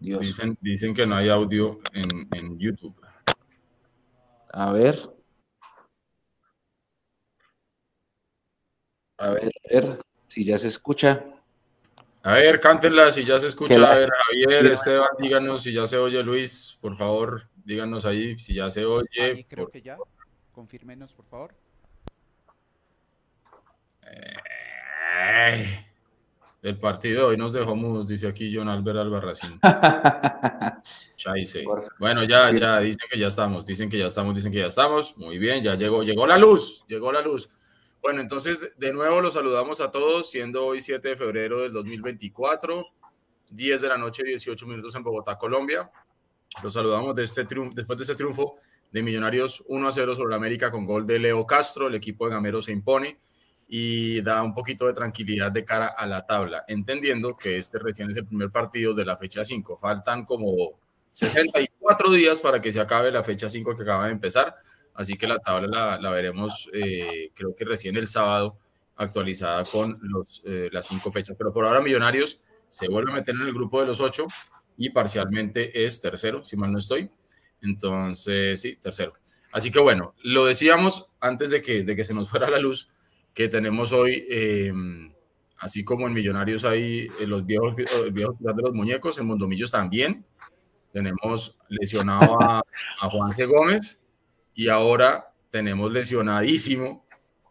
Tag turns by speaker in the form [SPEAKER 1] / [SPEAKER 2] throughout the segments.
[SPEAKER 1] Dios.
[SPEAKER 2] Dicen, dicen que no hay audio en, en YouTube.
[SPEAKER 1] A ver. A ver, a ver si ya se escucha.
[SPEAKER 2] A ver, cántenla si ya se escucha.
[SPEAKER 1] La-
[SPEAKER 2] A ver, Javier, Esteban, díganos si ya se oye Luis, por favor, díganos ahí si ya se oye.
[SPEAKER 3] Ahí creo
[SPEAKER 2] por-
[SPEAKER 3] que ya. Confírmenos, por favor.
[SPEAKER 2] Ay, el partido de hoy nos dejó mudos, dice aquí John Albert Albarracín. Chaise. Bueno, ya, ya, dicen que ya estamos, dicen que ya estamos, dicen que ya estamos. Muy bien, ya llegó, llegó la luz, llegó la luz. Bueno, entonces, de nuevo los saludamos a todos, siendo hoy 7 de febrero del 2024, 10 de la noche, 18 minutos en Bogotá, Colombia. Los saludamos de este triunfo, después de este triunfo de Millonarios 1 a 0 sobre América con gol de Leo Castro, el equipo de Gamero se impone y da un poquito de tranquilidad de cara a la tabla, entendiendo que este recién es el primer partido de la fecha 5. Faltan como 64 días para que se acabe la fecha 5 que acaba de empezar, así que la tabla la, veremos eh, creo que recién el sábado actualizada con los, eh, las cinco fechas, pero por ahora Millonarios se vuelve a meter en el grupo de los ocho y parcialmente es tercero, si mal no estoy. Entonces, sí, tercero. Así que bueno, lo decíamos antes de que, de que se nos fuera la luz, que tenemos hoy, eh, así como en Millonarios hay eh, los viejos, el viejo hospital de los muñecos, en Mondomillos también. Tenemos lesionado a, a Juan. Gómez y ahora tenemos lesionadísimo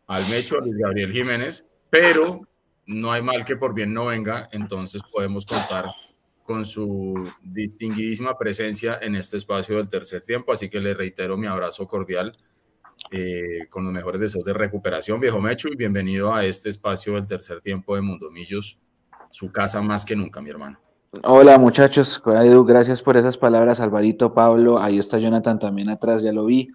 [SPEAKER 2] al Mecho, a Luis Gabriel Jiménez, pero no hay mal que por bien no venga, entonces podemos contar con su distinguidísima presencia en este espacio del tercer tiempo, así que le reitero mi abrazo cordial eh, con los mejores deseos de recuperación, viejo Mecho, y bienvenido a este espacio del tercer tiempo de Mundomillos, su casa más que nunca, mi hermano.
[SPEAKER 1] Hola muchachos, Edu, gracias por esas palabras, Alvarito, Pablo, ahí está Jonathan también atrás, ya lo vi.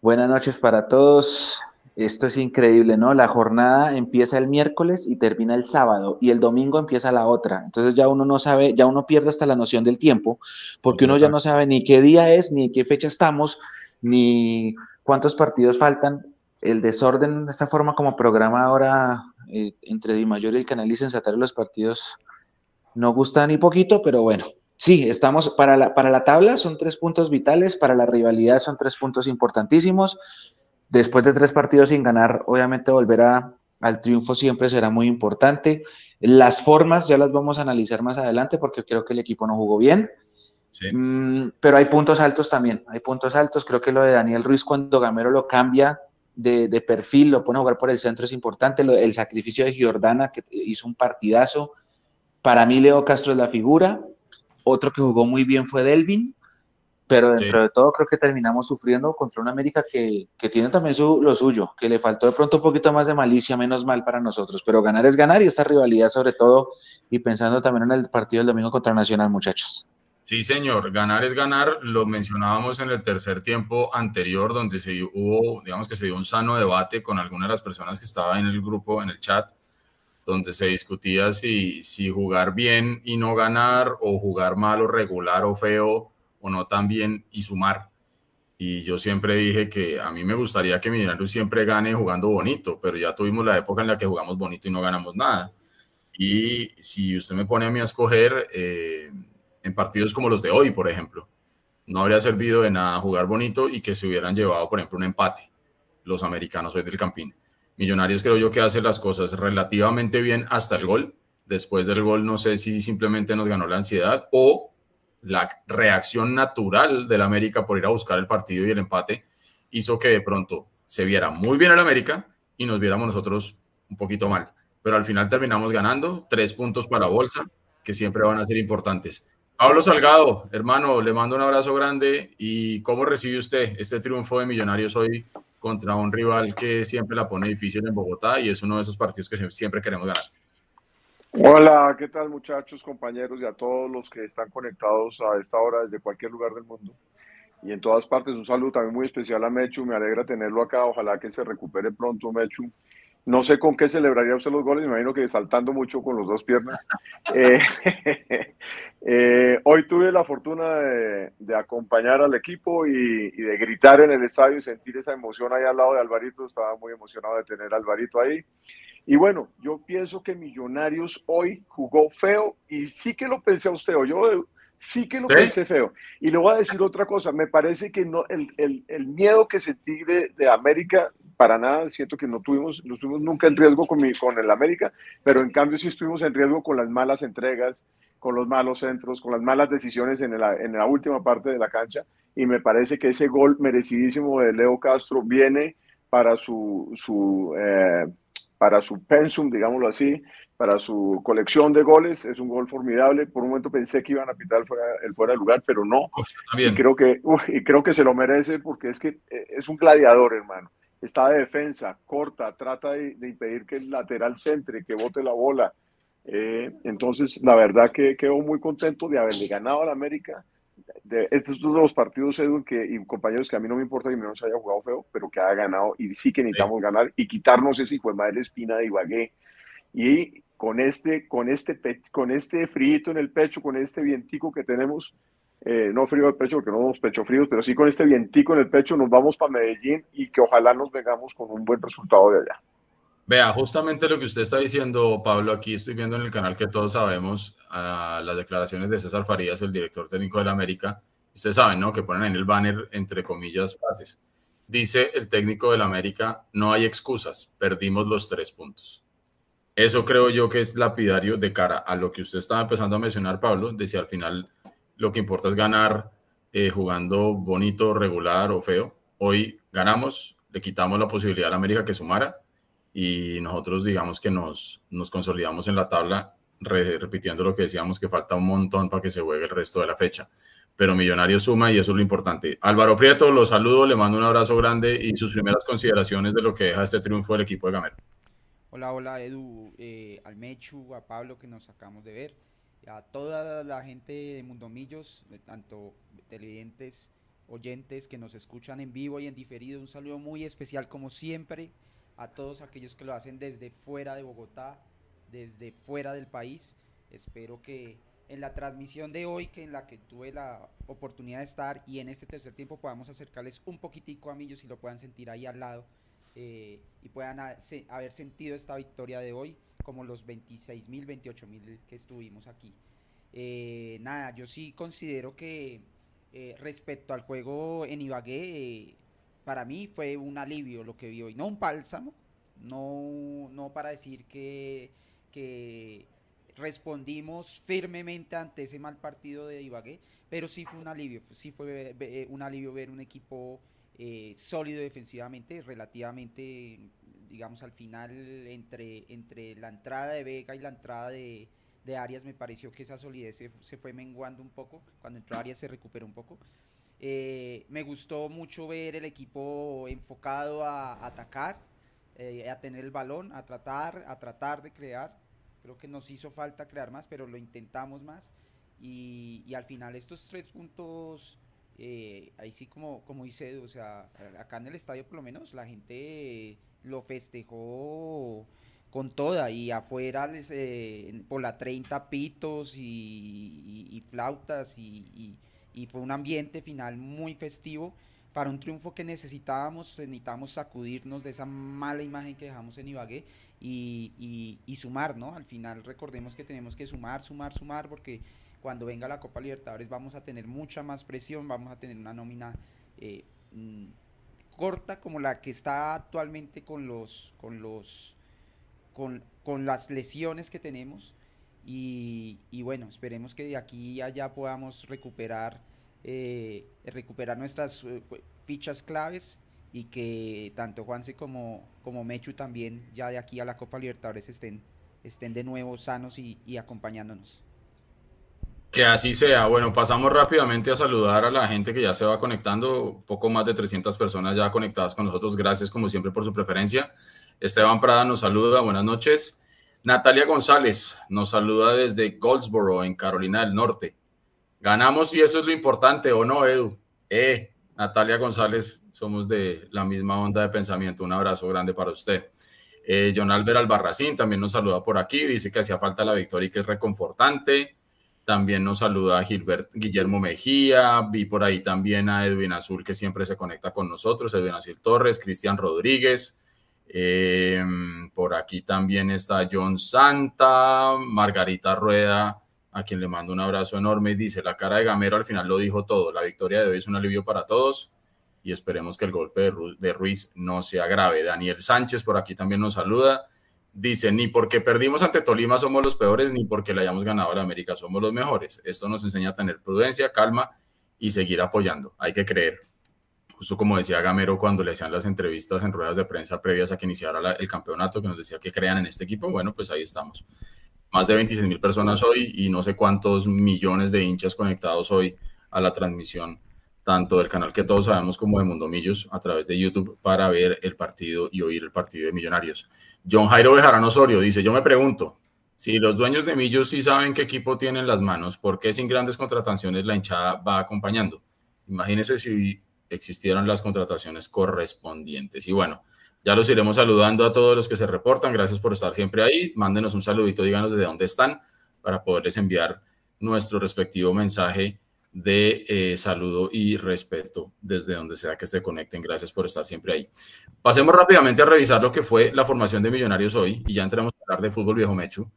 [SPEAKER 1] Buenas noches para todos. Esto es increíble, ¿no? La jornada empieza el miércoles y termina el sábado y el domingo empieza la otra. Entonces ya uno no sabe, ya uno pierde hasta la noción del tiempo, porque uno ya no sabe ni qué día es, ni qué fecha estamos, ni cuántos partidos faltan. El desorden, de esta forma como programa ahora eh, entre Di Mayor y el canal licenciatario los partidos no gusta ni poquito, pero bueno, sí, estamos para la, para la tabla, son tres puntos vitales, para la rivalidad son tres puntos importantísimos. Después de tres partidos sin ganar, obviamente volver a, al triunfo siempre será muy importante. Las formas ya las vamos a analizar más adelante porque creo que el equipo no jugó bien.
[SPEAKER 2] Sí.
[SPEAKER 1] Mm, pero hay puntos altos también, hay puntos altos. Creo que lo de Daniel Ruiz cuando Gamero lo cambia de, de perfil, lo pone a jugar por el centro es importante. Lo, el sacrificio de Giordana, que hizo un partidazo. Para mí, Leo Castro es la figura. Otro que jugó muy bien fue Delvin, pero dentro
[SPEAKER 2] Sí.
[SPEAKER 1] de todo creo que terminamos sufriendo contra una América que, que tiene también su, lo suyo, que le faltó de pronto un poquito más de malicia, menos mal para nosotros, pero ganar es ganar y esta rivalidad sobre todo y pensando también en el partido del domingo contra Nacional, muchachos.
[SPEAKER 2] Sí, señor, ganar es ganar. Lo mencionábamos en el tercer tiempo anterior, donde se hubo, digamos que se dio un sano debate con algunas de las personas que estaban en el grupo, en el chat, donde se discutía si, si jugar bien y no ganar, o jugar mal o regular o feo, o no tan bien y sumar. Y yo siempre dije que a mí me gustaría que Millonarios siempre gane jugando bonito, pero ya tuvimos la época en la que jugamos bonito y no ganamos nada. Y si usted me pone a mí a escoger, eh, en partidos como los de hoy, por ejemplo, no habría servido de nada jugar bonito y que se hubieran llevado, por ejemplo, un empate los americanos hoy del Campín. Millonarios creo yo que hace las cosas relativamente bien hasta el gol. Después del gol no sé si simplemente nos ganó la ansiedad o la reacción natural del América por ir a buscar el partido y el empate hizo que de pronto se viera muy bien el América y nos viéramos nosotros un poquito mal. Pero al final terminamos ganando tres puntos para Bolsa, que siempre van a ser importantes. Pablo Salgado, hermano, le mando un abrazo grande. ¿Y cómo recibe usted este triunfo de Millonarios hoy contra un rival que siempre la pone difícil en Bogotá y es uno de esos partidos que siempre queremos ganar?
[SPEAKER 4] Hola, ¿qué tal muchachos, compañeros y a todos los que están conectados a esta hora desde cualquier lugar del mundo? Y en todas partes un saludo también muy especial a Mechu, me alegra tenerlo acá, ojalá que se recupere pronto Mechu. No sé con qué celebraría usted los goles, me imagino que saltando mucho con los dos piernas. Eh, eh, hoy tuve la fortuna de, de acompañar al equipo y, y, de gritar en el estadio y sentir esa emoción ahí al lado de Alvarito, estaba muy emocionado de tener a Alvarito ahí. Y bueno, yo pienso que Millonarios hoy jugó feo y sí que lo pensé a usted, yo Sí que lo pensé feo. Y le voy a decir otra cosa, me parece que no, el, el, el miedo que sentí de, de, América, para nada, siento que no tuvimos, no estuvimos nunca en riesgo con, mi, con el América, pero en cambio sí estuvimos en riesgo con las malas entregas, con los malos centros, con las malas decisiones en la, en la última parte de la cancha, y me parece que ese gol merecidísimo de Leo Castro viene para su, su eh, para su pensum, digámoslo así, para su colección de goles. Es un gol formidable. Por un momento pensé que iban a pitar el fuera, el fuera de lugar, pero no. y, creo que, y creo que se lo merece porque es que eh, es un gladiador, hermano. Está de defensa, corta, trata de, de impedir que el lateral centre, que bote la bola. Eh, entonces, la verdad que quedo muy contento de haberle ganado al América de, estos son los partidos, Edwin, que, y compañeros, que a mí no me importa que no se haya jugado feo, pero que haya ganado y sí que necesitamos ganar y quitarnos ese hijo de madre espina de Ibagué. Y con este, con este, con este frío en el pecho, con este vientico que tenemos, eh, no frío el pecho porque no somos pecho fríos, pero sí con este vientico en el pecho nos vamos para Medellín y que ojalá nos vengamos con un buen resultado de allá.
[SPEAKER 2] Vea, justamente lo que usted está diciendo, Pablo, aquí estoy viendo en el canal que todos sabemos a las declaraciones de César Farías, el director técnico de la América. Ustedes saben, ¿no? Que ponen en el banner, entre comillas, frases. Dice el técnico de la América, no hay excusas, perdimos los tres puntos. Eso creo yo que es lapidario de cara a lo que usted estaba empezando a mencionar, Pablo, de si al final lo que importa es ganar eh, jugando bonito, regular o feo. Hoy ganamos, le quitamos la posibilidad a América que sumara y nosotros digamos que nos, nos consolidamos en la tabla repitiendo lo que decíamos que falta un montón para que se juegue el resto de la fecha. Pero Millonario suma y eso es lo importante. Álvaro Prieto, lo saludo, le mando un abrazo grande y sus primeras consideraciones de lo que deja este triunfo del equipo de Gamero.
[SPEAKER 3] Hola, hola Edu, eh, al Mechu, a Pablo que nos acabamos de ver, a toda la gente de Mundomillos, tanto televidentes, oyentes que nos escuchan en vivo y en diferido, un saludo muy especial como siempre a todos aquellos que lo hacen desde fuera de Bogotá, desde fuera del país. Espero que en la transmisión de hoy, que en la que tuve la oportunidad de estar y en este tercer tiempo podamos acercarles un poquitico a Millos y lo puedan sentir ahí al lado eh, y puedan haber sentido esta victoria de hoy como los 26 mil, 28 mil que estuvimos aquí. Eh, nada, yo sí considero que eh, respecto al juego en Ibagué, para mí fue un alivio lo que vi hoy, no un bálsamo, no, no para decir que, que respondimos firmemente ante ese mal partido de Ibagué, pero sí fue un alivio, sí fue eh, un alivio ver un equipo eh, sólido defensivamente, relativamente, digamos, al final entre, entre la entrada de Vega y la entrada de, de Arias me pareció que esa solidez se, se, fue menguando un poco, cuando entró Arias se recuperó un poco, eh, me gustó mucho ver el equipo enfocado a, atacar, eh, a tener el balón, a tratar, a tratar de crear. Creo que nos hizo falta crear más, pero lo intentamos más. Y, al final estos tres puntos, eh, ahí sí como, como dice, o sea, acá en el estadio por lo menos la gente lo festejó con toda y afuera les, por la 30 pitos y, flautas y y fue un ambiente final muy festivo para un triunfo que necesitábamos, necesitábamos sacudirnos de esa mala imagen que dejamos en Ibagué y, y, sumar, ¿no? Al final recordemos que tenemos que sumar, sumar, sumar, porque cuando venga la Copa Libertadores vamos a tener mucha más presión, vamos a tener una nómina eh, mm, corta como la que está actualmente con los, con los, con, con las lesiones que tenemos y, bueno, esperemos que de aquí allá podamos recuperar, eh, recuperar nuestras eh, fichas claves y que tanto Juanse como, como Mechu también ya de aquí a la Copa Libertadores estén, estén de nuevo sanos y, y acompañándonos.
[SPEAKER 2] Que así sea. Bueno, pasamos rápidamente a saludar a la gente que ya se va conectando. Poco más de 300 personas ya conectadas con nosotros. Gracias como siempre por su preferencia. Esteban Prada nos saluda. Buenas noches. Natalia González nos saluda desde Goldsboro, en Carolina del Norte. Ganamos y eso es lo importante, ¿o no, Edu? Eh, Natalia González, somos de la misma onda de pensamiento. Un abrazo grande para usted. Eh, John Albert Albarracín también nos saluda por aquí, dice que hacía falta la victoria y que es reconfortante. También nos saluda Gilbert Guillermo Mejía, vi por ahí también a Edwin Azul que siempre se conecta con nosotros, Edwin Azul Torres, Cristian Rodríguez, Em, por aquí también está John Santa, Margarita Rueda, a quien le mando un abrazo enorme. Y dice, la cara de Gamero al final lo dijo todo, la victoria de hoy es un alivio para todos y esperemos que el golpe de, Ruiz no sea grave. Daniel Sánchez por aquí también nos saluda, dice, ni porque perdimos ante Tolima somos los peores, ni porque le hayamos ganado a la América somos los mejores. Esto nos enseña a tener prudencia, calma y seguir apoyando, hay que creer. Justo como decía Gamero cuando le hacían las entrevistas en ruedas de prensa previas a que iniciara el campeonato, que nos decía que crean en este equipo, bueno, pues ahí estamos más de 26 mil personas hoy y no sé cuántos millones de hinchas conectados hoy a la transmisión, tanto del canal que todos sabemos como de Mundomillos a través de YouTube para ver el partido y oír el partido de Millonarios. John Jairo Bejarano Osorio dice, yo me pregunto, si los dueños de Millos sí saben qué equipo tienen en las manos, ¿por qué sin grandes contrataciones la hinchada va acompañando? Imagínense si existieran las contrataciones correspondientes. Y bueno, ya los iremos saludando a todos los que se reportan. Gracias por estar siempre ahí. Mándenos un saludito, díganos de dónde están para poderles enviar nuestro respectivo mensaje de eh, saludo y respeto desde donde sea que se conecten. Gracias por estar siempre ahí. Pasemos rápidamente a revisar lo que fue la formación de Millonarios hoy y ya entremos a hablar de fútbol viejo Mechu,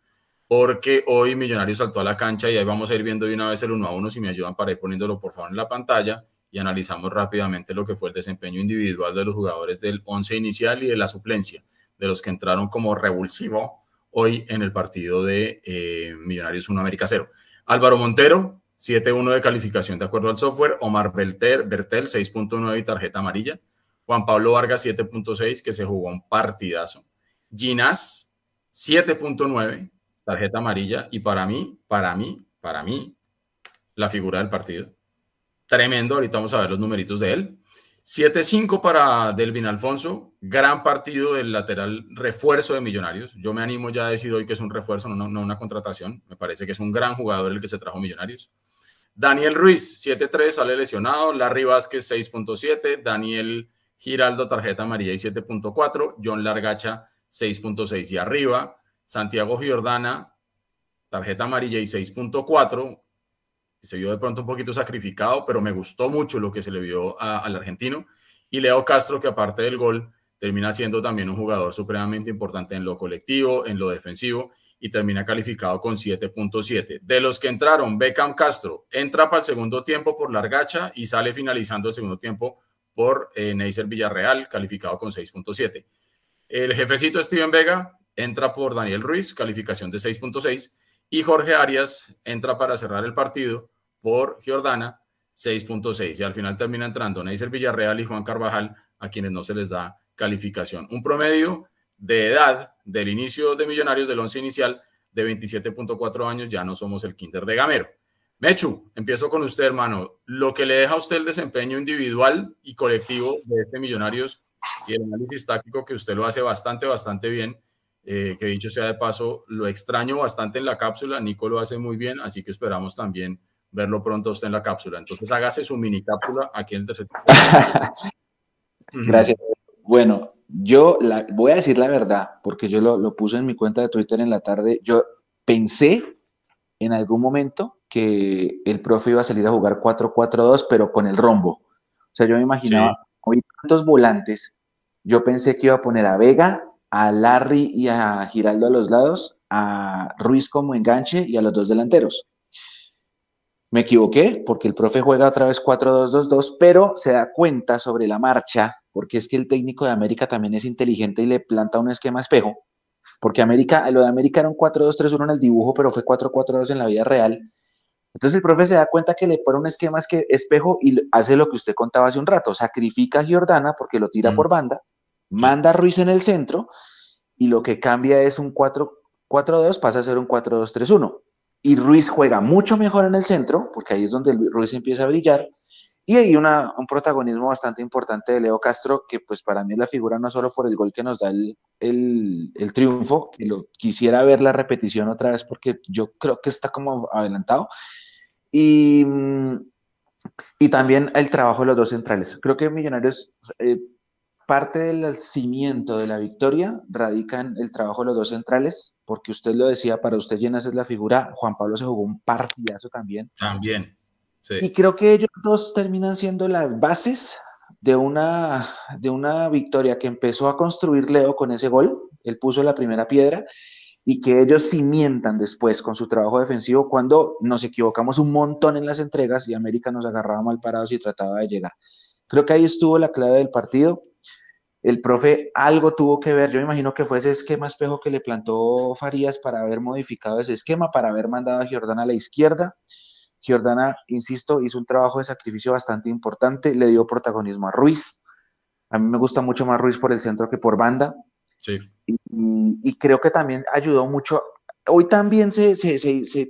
[SPEAKER 2] porque hoy Millonarios saltó a la cancha y ahí vamos a ir viendo de una vez el uno a uno, si me ayudan para ir poniéndolo por favor en la pantalla y analizamos rápidamente lo que fue el desempeño individual de los jugadores del 11 inicial y de la suplencia, de los que entraron como revulsivo hoy en el partido de eh, Millonarios 1 América 0. Álvaro Montero, 7-1 de calificación de acuerdo al software. Omar Belter, Bertel, 6.9 y tarjeta amarilla. Juan Pablo Vargas, 7.6, que se jugó un partidazo. Ginás, 7.9, tarjeta amarilla. Y para mí, para mí, para mí, la figura del partido tremendo. Ahorita vamos a ver los numeritos de él. 7-5 para Delvin Alfonso, gran partido del lateral refuerzo de Millonarios. Yo me animo ya a decir hoy que es un refuerzo, no, una contratación. Me parece que es un gran jugador el que se trajo Millonarios. Daniel Ruiz, 7-3, sale lesionado. Larry Vázquez, 6.7. Daniel Giraldo, tarjeta amarilla y 7.4. John Largacha, 6.6 y arriba. Santiago Giordana, tarjeta amarilla y 6.4 se vio de pronto un poquito sacrificado, pero me gustó mucho lo que se le vio al argentino. Y Leo Castro, que aparte del gol, termina siendo también un jugador supremamente importante en lo colectivo, en lo defensivo, y termina calificado con 7.7. De los que entraron, Beckham Castro entra para el segundo tiempo por Largacha y sale finalizando el segundo tiempo por eh, Neisser Villarreal, calificado con 6.7. El jefecito Steven Vega entra por Daniel Ruiz, calificación de 6.6. Y Jorge Arias entra para cerrar el partido por Giordana, 6.6. Y al final termina entrando Neisser Villarreal y Juan Carvajal, a quienes no se les da calificación. Un promedio de edad del inicio de Millonarios del 11 inicial de 27.4 años, ya no somos el Kinder de Gamero. Mechu, empiezo con usted, hermano. Lo que le deja a usted el desempeño individual y colectivo de este Millonarios y el análisis táctico que usted lo hace bastante, bastante bien eh, que dicho sea de paso, lo extraño bastante en la cápsula, Nico lo hace muy bien, así que esperamos también verlo pronto usted en la cápsula. Entonces hágase su mini cápsula aquí en el tercer.
[SPEAKER 1] Gracias. Bueno, yo la, voy a decir la verdad, porque yo lo, lo puse en mi cuenta de Twitter en la tarde. Yo pensé en algún momento que el profe iba a salir a jugar 4-4-2, pero con el rombo. O sea, yo me imaginaba, hoy tantos volantes, yo pensé que iba a poner a Vega, a Larry y a Giraldo a los lados, a Ruiz como enganche y a los dos delanteros. Me equivoqué porque el profe juega otra vez 4-2-2-2, pero se da cuenta sobre la marcha, porque es que el técnico de América también es inteligente y le planta un esquema espejo, porque América, lo de América era un 4-2-3-1 en el dibujo, pero fue 4-4-2 en la vida real. Entonces el profe se da cuenta que le pone un esquema espejo y hace lo que usted contaba hace un rato, sacrifica a Giordana porque lo tira mm. por banda, manda a Ruiz en el centro y lo que cambia es un 4-4-2, pasa a ser un 4-2-3-1. Y Ruiz juega mucho mejor en el centro, porque ahí es donde Ruiz empieza a brillar. Y hay un protagonismo bastante importante de Leo Castro, que pues para mí la figura no solo por el gol que nos da el, el, el, triunfo, que lo quisiera ver la repetición otra vez porque yo creo que está como adelantado. Y, y también el trabajo de los dos centrales. Creo que Millonarios eh, parte del cimiento de la victoria radica en el trabajo de los dos centrales, porque usted lo decía, para usted Llenas es la figura, Juan Pablo se jugó un partidazo también.
[SPEAKER 2] También,
[SPEAKER 1] sí. Y creo que ellos dos terminan siendo las bases de una, de una victoria que empezó a construir Leo con ese gol, él puso la primera piedra, y que ellos cimientan después con su trabajo defensivo cuando nos equivocamos un montón en las entregas y América nos agarraba mal parados y trataba de llegar. Creo que ahí estuvo la clave del partido. El profe algo tuvo que ver, yo me imagino que fue ese esquema espejo que le plantó Farías para haber modificado ese esquema, para haber mandado a Giordana a la izquierda. Giordana, insisto, hizo un trabajo de sacrificio bastante importante, le dio protagonismo a Ruiz. A mí me gusta mucho más Ruiz por el centro que por banda.
[SPEAKER 2] Sí.
[SPEAKER 1] Y, creo que también ayudó mucho. Hoy también se,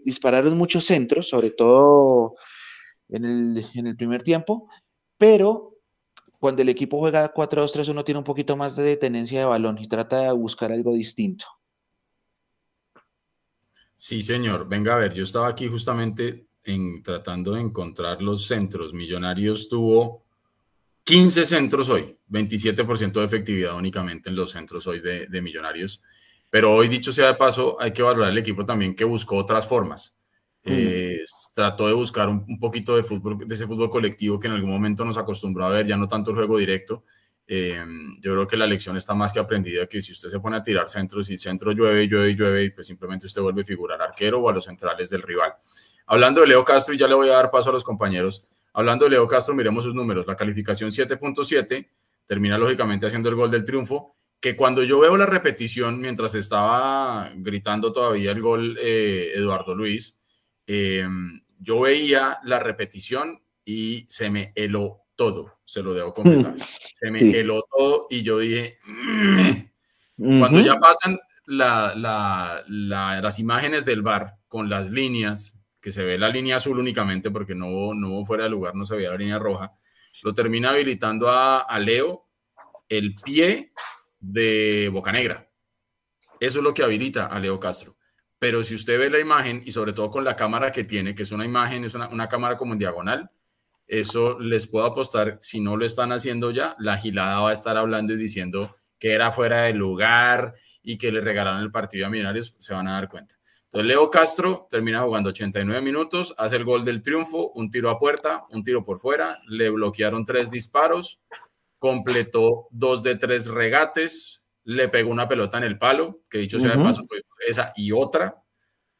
[SPEAKER 1] dispararon muchos centros, sobre todo en el, en el primer tiempo, pero cuando el equipo juega 4-2-3 uno tiene un poquito más de tenencia de balón y trata de buscar algo distinto.
[SPEAKER 2] Sí, señor. Venga a ver, yo estaba aquí justamente en, tratando de encontrar los centros. Millonarios tuvo 15 centros hoy, 27% de efectividad únicamente en los centros hoy de, Millonarios. Pero hoy, dicho sea de paso, hay que valorar el equipo también que buscó otras formas. Eh, trató de buscar un, poquito de fútbol, de ese fútbol colectivo que en algún momento nos acostumbró a ver, ya no tanto el juego directo. Eh, yo creo que la lección está más que aprendida, que si usted se pone a tirar centros y centro llueve, llueve, llueve, pues simplemente usted vuelve a figurar arquero o a los centrales del rival. Hablando de Leo Castro, y ya le voy a dar paso a los compañeros, Hablando de Leo Castro, miremos sus números. La calificación 7.7 termina lógicamente haciendo el gol del triunfo, que cuando yo veo la repetición, mientras estaba gritando todavía el gol eh, Eduardo Luis, em, yo veía la repetición y se me heló todo, se lo debo confesar. Se me heló todo y yo dije, mm". cuando ya pasan las imágenes del bar con las líneas, que se ve la línea azul únicamente porque no, no fuera de lugar, no se veía la línea roja, lo termina habilitando a, Leo el pie de Bocanegra. Eso es lo que habilita a Leo Castro. Pero si usted ve la imagen y sobre todo con la cámara que tiene, que es una imagen, es una, una cámara como en diagonal, eso les puedo apostar, si no lo están haciendo ya, la gilada va a estar hablando y diciendo que era fuera de lugar y que le regalaron el partido a Millonarios, se van a dar cuenta. Entonces, Leo Castro termina jugando 89 minutos, hace el gol del triunfo, un tiro a puerta, un tiro por fuera, le bloquearon tres disparos, completó dos de tres regates, le pegó una pelota en el palo, que dicho sea de paso, esa y otra,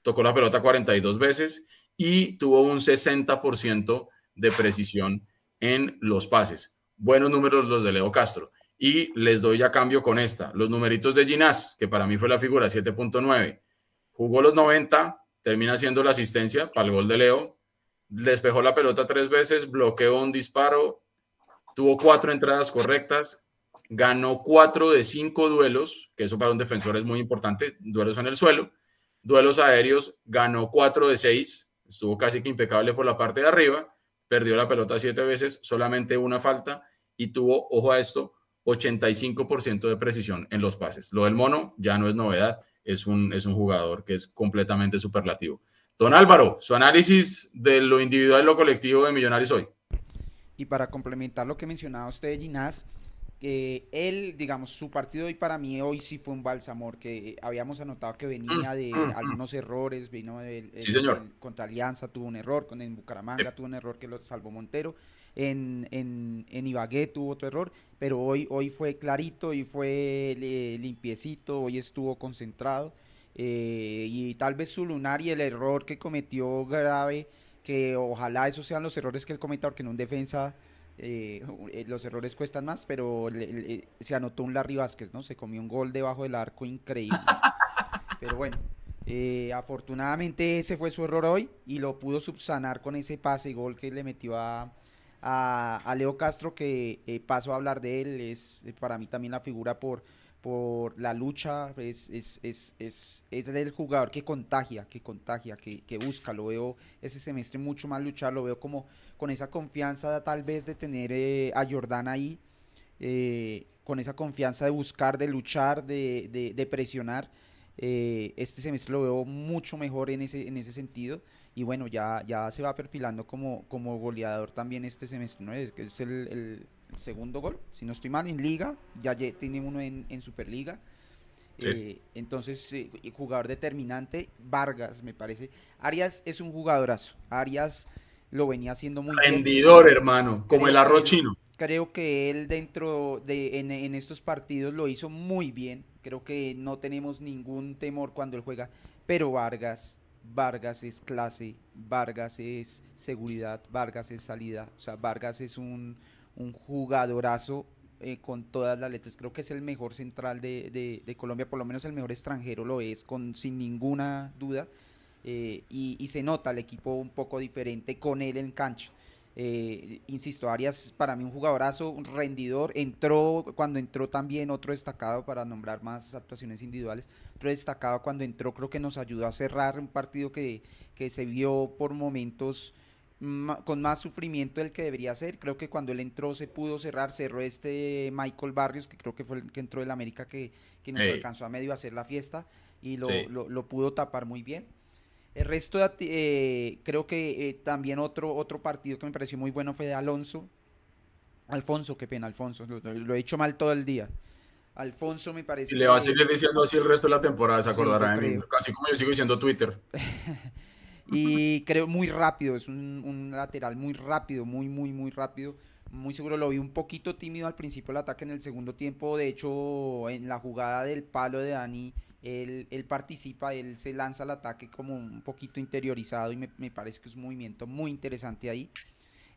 [SPEAKER 2] tocó la pelota 42 veces y tuvo un 60% de precisión en los pases. Buenos números los de Leo Castro. Y les doy ya cambio con esta. Los numeritos de Ginás, que para mí fue la figura 7.9 Jugó los 90, termina haciendo la asistencia para el gol de Leo, despejó la pelota tres veces, bloqueó un disparo, tuvo cuatro entradas correctas, ganó cuatro de cinco duelos, que eso para un defensor es muy importante, duelos en el suelo, duelos aéreos, ganó cuatro de seis, estuvo casi que impecable por la parte de arriba, perdió la pelota siete veces, solamente una falta y tuvo, ojo a esto, 85% de precisión en los pases. Lo del mono ya no es novedad es un, es un jugador que es completamente superlativo. Don Álvaro, su análisis de lo individual y lo colectivo de Millonarios hoy.
[SPEAKER 3] Y para complementar lo que mencionaba usted Ginás, eh, él, digamos, su partido hoy para mí hoy sí fue un balsamor, que habíamos anotado que venía de mm, mm, mm. algunos errores, vino del, contra Alianza tuvo un error, con en Bucaramanga tuvo un error que lo salvó Montero, en, en, Ibagué tuvo otro error, pero hoy, hoy fue clarito y fue limpiecito, hoy estuvo concentrado. Eh, y tal vez su lunar y el error que cometió grave, que ojalá esos sean los errores que él cometa, porque en un defensa eh, eh, los errores cuestan más, pero se anotó un Larry Vázquez, ¿no? Se comió un gol debajo del arco increíble. pero bueno, afortunadamente ese fue su error hoy y lo pudo subsanar con ese pase y gol que le metió a, a, Leo Castro, que eh, paso a hablar de él, es eh, para mí también la figura por, por la lucha, es, es, es, es, el jugador que contagia, que contagia, que, que, busca, lo veo ese semestre mucho más luchar, lo veo como con esa confianza tal vez de tener eh, a Jordán ahí, con esa confianza de buscar, de luchar, de, de, presionar. este semestre lo veo mucho mejor en ese, en ese sentido y bueno, ya, ya se va perfilando como, como goleador también este semestre, ¿no? Es, es el, segundo gol, si no estoy mal, en Liga, ya tiene uno en, Superliga. Eh, entonces, eh, jugador determinante, Vargas, me parece. Arias es un jugadorazo. Arias lo venía haciendo muy
[SPEAKER 2] Rendidor, hermano, como el arroz chino.
[SPEAKER 3] Creo que él dentro de en, en, estos partidos lo hizo muy bien Creo que no tenemos ningún temor cuando él juega, pero Vargas, Vargas es clase, Vargas es seguridad, Vargas es salida, o sea, Vargas es un, un jugadorazo eh, con todas las letras. Creo que es el mejor central de, de, Colombia, por lo menos el mejor extranjero lo es, con, sin ninguna duda. Eh, y, y, se nota el equipo un poco diferente con él en cancha. Eh, insisto, Arias para mí un jugadorazo, un rendidor. Entró, cuando entró también otro destacado para nombrar más actuaciones individuales. Otro destacado cuando entró, creo que nos ayudó a cerrar un partido que, que se vio por momentos con más sufrimiento del que debería ser. Creo que cuando él entró se pudo cerrar, cerró este Michael Barrios, que creo que fue el que entró del América que, que nos alcanzó a medio hacer la fiesta y lo, lo pudo tapar muy bien. El resto, de, eh, creo que eh, también otro, otro partido que me pareció muy bueno fue de Alonso. Alfonso, qué pena, Alfonso. Lo, he hecho mal todo el día. Alfonso me parece.
[SPEAKER 2] Y le va a seguir diciendo así el resto de la temporada, se acordará Casi como yo sigo diciendo Twitter.
[SPEAKER 3] y creo muy rápido, es un, un, lateral muy rápido, muy, muy, muy rápido. Muy seguro lo vi un poquito tímido al principio del ataque en el segundo tiempo. De hecho, en la jugada del palo de Dani él, participa, él se lanza al ataque como un poquito interiorizado y me, parece que es un movimiento muy interesante ahí.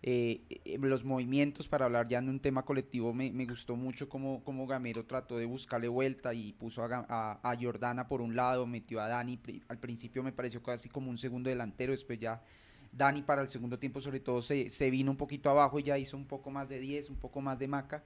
[SPEAKER 3] Eh, eh, los movimientos, para hablar ya en un tema colectivo, me, gustó mucho como, como, Gamero trató de buscarle vuelta y puso a, a, Jordana por un lado, metió a Dani, al principio me pareció casi como un segundo delantero, después ya Dani para el segundo tiempo sobre todo se, se vino un poquito abajo y ya hizo un poco más de 10, un poco más de maca.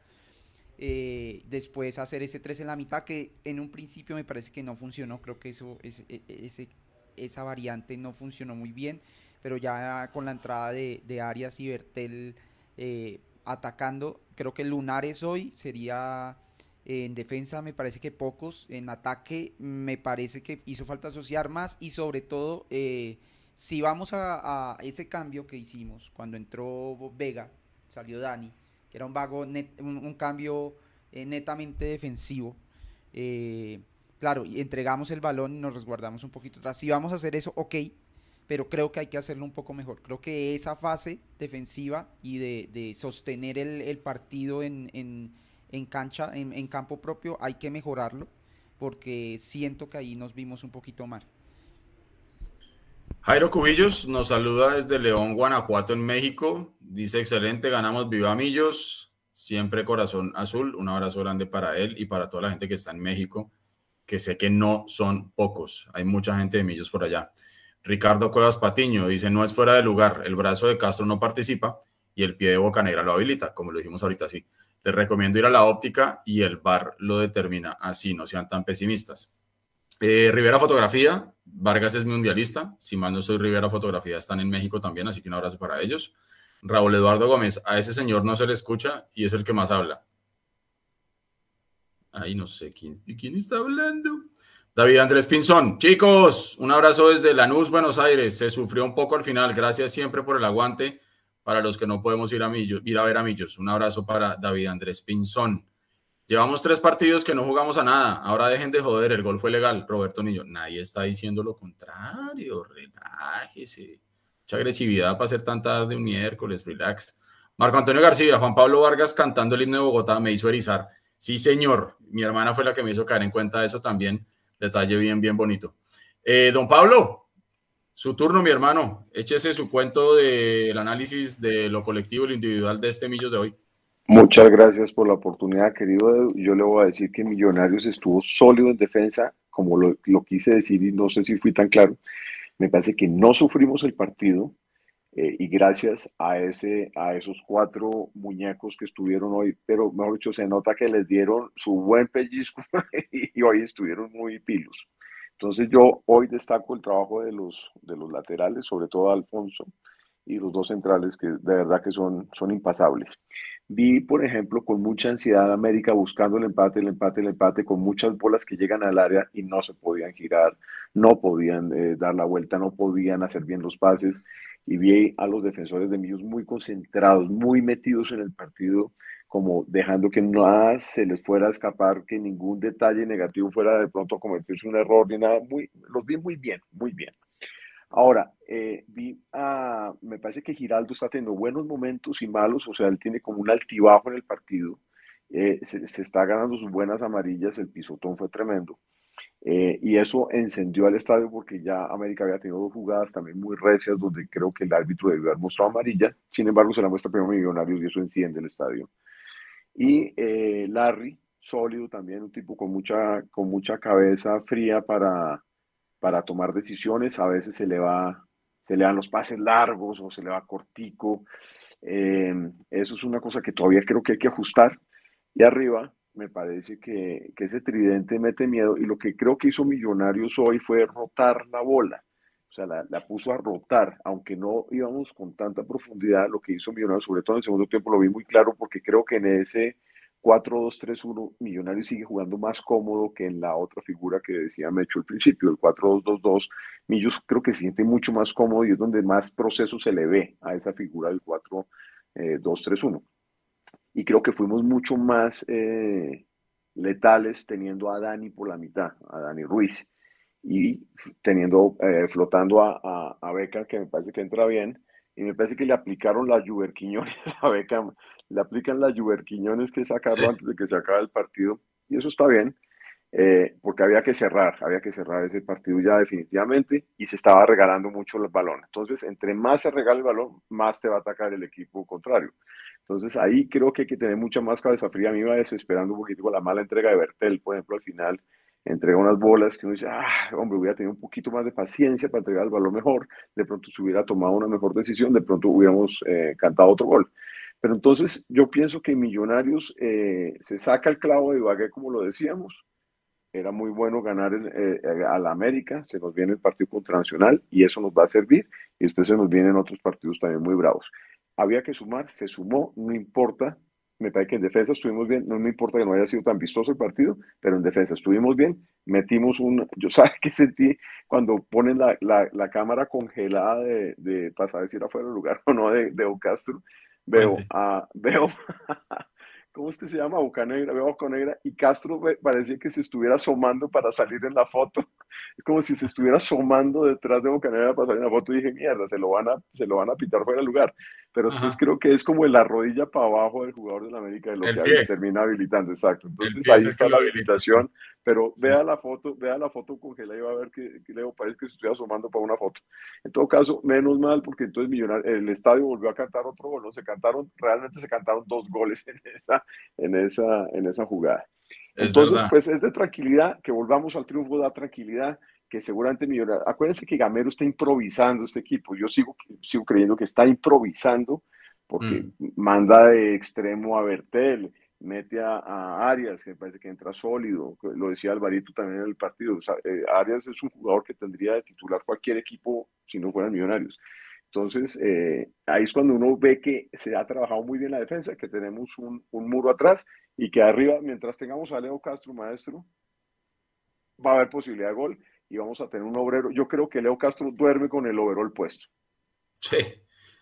[SPEAKER 3] Eh, después hacer ese 3 en la mitad, que en un principio me parece que no funcionó, creo que eso, ese, ese, esa variante no funcionó muy bien, pero ya con la entrada de, Arias y Bertel eh, atacando, creo que Lunares hoy sería en defensa me parece que pocos, en ataque me parece que hizo falta asociar más y sobre todo eh, si vamos a, ese cambio que hicimos cuando entró Vega, salió Dani, era un vago, un, cambio eh, netamente defensivo. Eh, claro, entregamos el balón y nos resguardamos un poquito atrás. Si vamos a hacer eso, ok, pero creo que hay que hacerlo un poco mejor. Creo que esa fase defensiva y de, sostener el, partido en, en, cancha, en, en, campo propio, hay que mejorarlo, porque siento que ahí nos vimos un poquito mal.
[SPEAKER 2] Jairo Cubillos nos saluda desde León, Guanajuato, en México. Dice, excelente, ganamos Viva Millos, siempre corazón azul. Un abrazo grande para él y para toda la gente que está en México, que sé que no son pocos. Hay mucha gente de Millos por allá. Ricardo Cuevas Patiño dice, no es fuera de lugar, el brazo de Castro no participa y el pie de Boca Negra lo habilita, como lo dijimos ahorita, sí. Les recomiendo ir a la óptica y el bar lo determina. Así, no sean tan pesimistas. Eh, Rivera Fotografía, Vargas es mundialista, si mal no soy Rivera Fotografía, están en México también, así que un abrazo para ellos. Raúl Eduardo Gómez, a ese señor no se le escucha y es el que más habla. Ahí no sé quién está hablando. David Andrés Pinzón, chicos, un abrazo desde Lanús, Buenos Aires. Se sufrió un poco al final, gracias siempre por el aguante para los que no podemos ir a, ir a ver a Millos. Un abrazo para David Andrés Pinzón. Llevamos tres partidos que no jugamos a nada. Ahora dejen de joder, el gol fue legal. Roberto Niño, nadie está diciendo lo contrario. Relájese. Mucha agresividad para ser tan tarde un miércoles, relax. Marco Antonio García, Juan Pablo Vargas cantando el himno de Bogotá me hizo erizar. Sí, señor. Mi hermana fue la que me hizo caer en cuenta de eso también. Detalle bien, bien bonito. Eh, don Pablo, su turno, mi hermano. Échese su cuento del análisis de lo colectivo y lo individual de este Millos de hoy.
[SPEAKER 4] Muchas gracias por la oportunidad, querido. Yo le voy a decir que Millonarios estuvo sólido en defensa, como lo, quise decir y no sé si fui tan claro. Me parece que no sufrimos el partido eh, y gracias a, ese, a esos cuatro muñecos que estuvieron hoy, pero mejor dicho, se nota que les dieron su buen pellizco y hoy estuvieron muy pilos. Entonces yo hoy destaco el trabajo de los, de los laterales, sobre todo Alfonso y los dos centrales que de verdad que son, son impasables. Vi, por ejemplo, con mucha ansiedad a América buscando el empate, el empate, el empate, con muchas bolas que llegan al área y no se podían girar, no podían eh, dar la vuelta, no podían hacer bien los pases. Y vi a los defensores de Millos muy concentrados, muy metidos en el partido, como dejando que nada se les fuera a escapar, que ningún detalle negativo fuera de pronto a cometerse un error ni nada. Muy, los vi muy bien, muy bien. Ahora, eh, vi me parece que Giraldo está teniendo buenos momentos y malos, o sea, él tiene como un altibajo en el partido. eh, se, se, está ganando sus buenas amarillas, el pisotón fue tremendo. Eh, y eso encendió al estadio porque ya América había tenido dos jugadas también muy recias donde creo que el árbitro debió haber mostrado amarilla. Sin embargo, se la muestra primero Millonarios y eso enciende el estadio. Y eh, Larry, sólido también, un tipo con mucha, con mucha cabeza fría para, para tomar decisiones. A veces se le va, se le dan los pases largos o se le va cortico. Eh, eso es una cosa que todavía creo que hay que ajustar. Y arriba, me parece que, que, ese tridente mete miedo y lo que creo que hizo Millonarios hoy fue rotar la bola, o sea, la, la, puso a rotar, aunque no íbamos con tanta profundidad, lo que hizo Millonarios, sobre todo en el segundo tiempo, lo vi muy claro porque creo que en ese 4-2-3-1 Millonarios sigue jugando más cómodo que en la otra figura que decía Mecho al principio, el 4-2-2-2, Millos creo que se siente mucho más cómodo y es donde más proceso se le ve a esa figura del 4-2-3-1 y creo que fuimos mucho más eh, letales teniendo a Dani por la mitad, a Dani Ruiz, y teniendo, eh, flotando a, a, a, Beca, que me parece que entra bien, y me parece que le aplicaron las Juberquiñones a Beca, le aplican las Juberquiñones que sacarlo sí. antes de que se acabe el partido, y eso está bien, eh, porque había que cerrar, había que cerrar ese partido ya definitivamente, y se estaba regalando mucho el balón. Entonces, entre más se regala el balón, más te va a atacar el equipo contrario. Entonces ahí creo que hay que tener mucha más cabeza fría. A mí me va desesperando un poquito con la mala entrega de Bertel, por ejemplo, al final entrega unas bolas que uno dice, ah, hombre, hubiera tenido un poquito más de paciencia para entregar el balón mejor, de pronto se hubiera tomado una mejor decisión, de pronto hubiéramos eh, cantado otro gol. Pero entonces yo pienso que Millonarios eh, se saca el clavo de Ibagué, como lo decíamos, era muy bueno ganar eh, a la América, se nos viene el partido contra Nacional y eso nos va a servir, y después se nos vienen otros partidos también muy bravos había que sumar, se sumó, no importa, me parece que en defensa estuvimos bien, no me importa que no haya sido tan vistoso el partido, pero en defensa estuvimos bien, metimos un, yo sabes que sentí cuando ponen la, la, la cámara congelada de, de, para saber si era fuera del lugar o no de, de Ocastro, veo, a, veo ¿cómo es que se llama? Bocanegra, veo Bocanegra y Castro parecía que se estuviera asomando para salir en la foto. Es como si se estuviera asomando detrás de Bocanegra para salir en la foto y dije, mierda, se lo van a, se lo van a pitar fuera del lugar. Pero Ajá. después creo que es como la rodilla para abajo del jugador de la América de lo el que pie. termina habilitando, exacto. Entonces ahí está la habilitación, pero sí. vea la foto, vea la foto congelada y va a ver que, que Leo parece que se estuviera asomando para una foto. En todo caso, menos mal, porque entonces Millonar, el estadio volvió a cantar otro gol, ¿no? Se cantaron, realmente se cantaron dos goles en esa, en esa, en esa jugada. Es Entonces, verdad. pues es de tranquilidad, que volvamos al triunfo da tranquilidad, que seguramente Millonarios, acuérdense que Gamero está improvisando este equipo, yo sigo, sigo creyendo que está improvisando, porque mm. manda de extremo a Bertel, mete a, a, Arias, que me parece que entra sólido, lo decía Alvarito también en el partido, o sea, eh, Arias es un jugador que tendría de titular cualquier equipo si no fueran Millonarios. Entonces, eh, ahí es cuando uno ve que se ha trabajado muy bien la defensa, que tenemos un, un, muro atrás y que arriba, mientras tengamos a Leo Castro, maestro, va a haber posibilidad de gol y vamos a tener un obrero. Yo creo que Leo Castro duerme con el overall puesto.
[SPEAKER 2] Sí,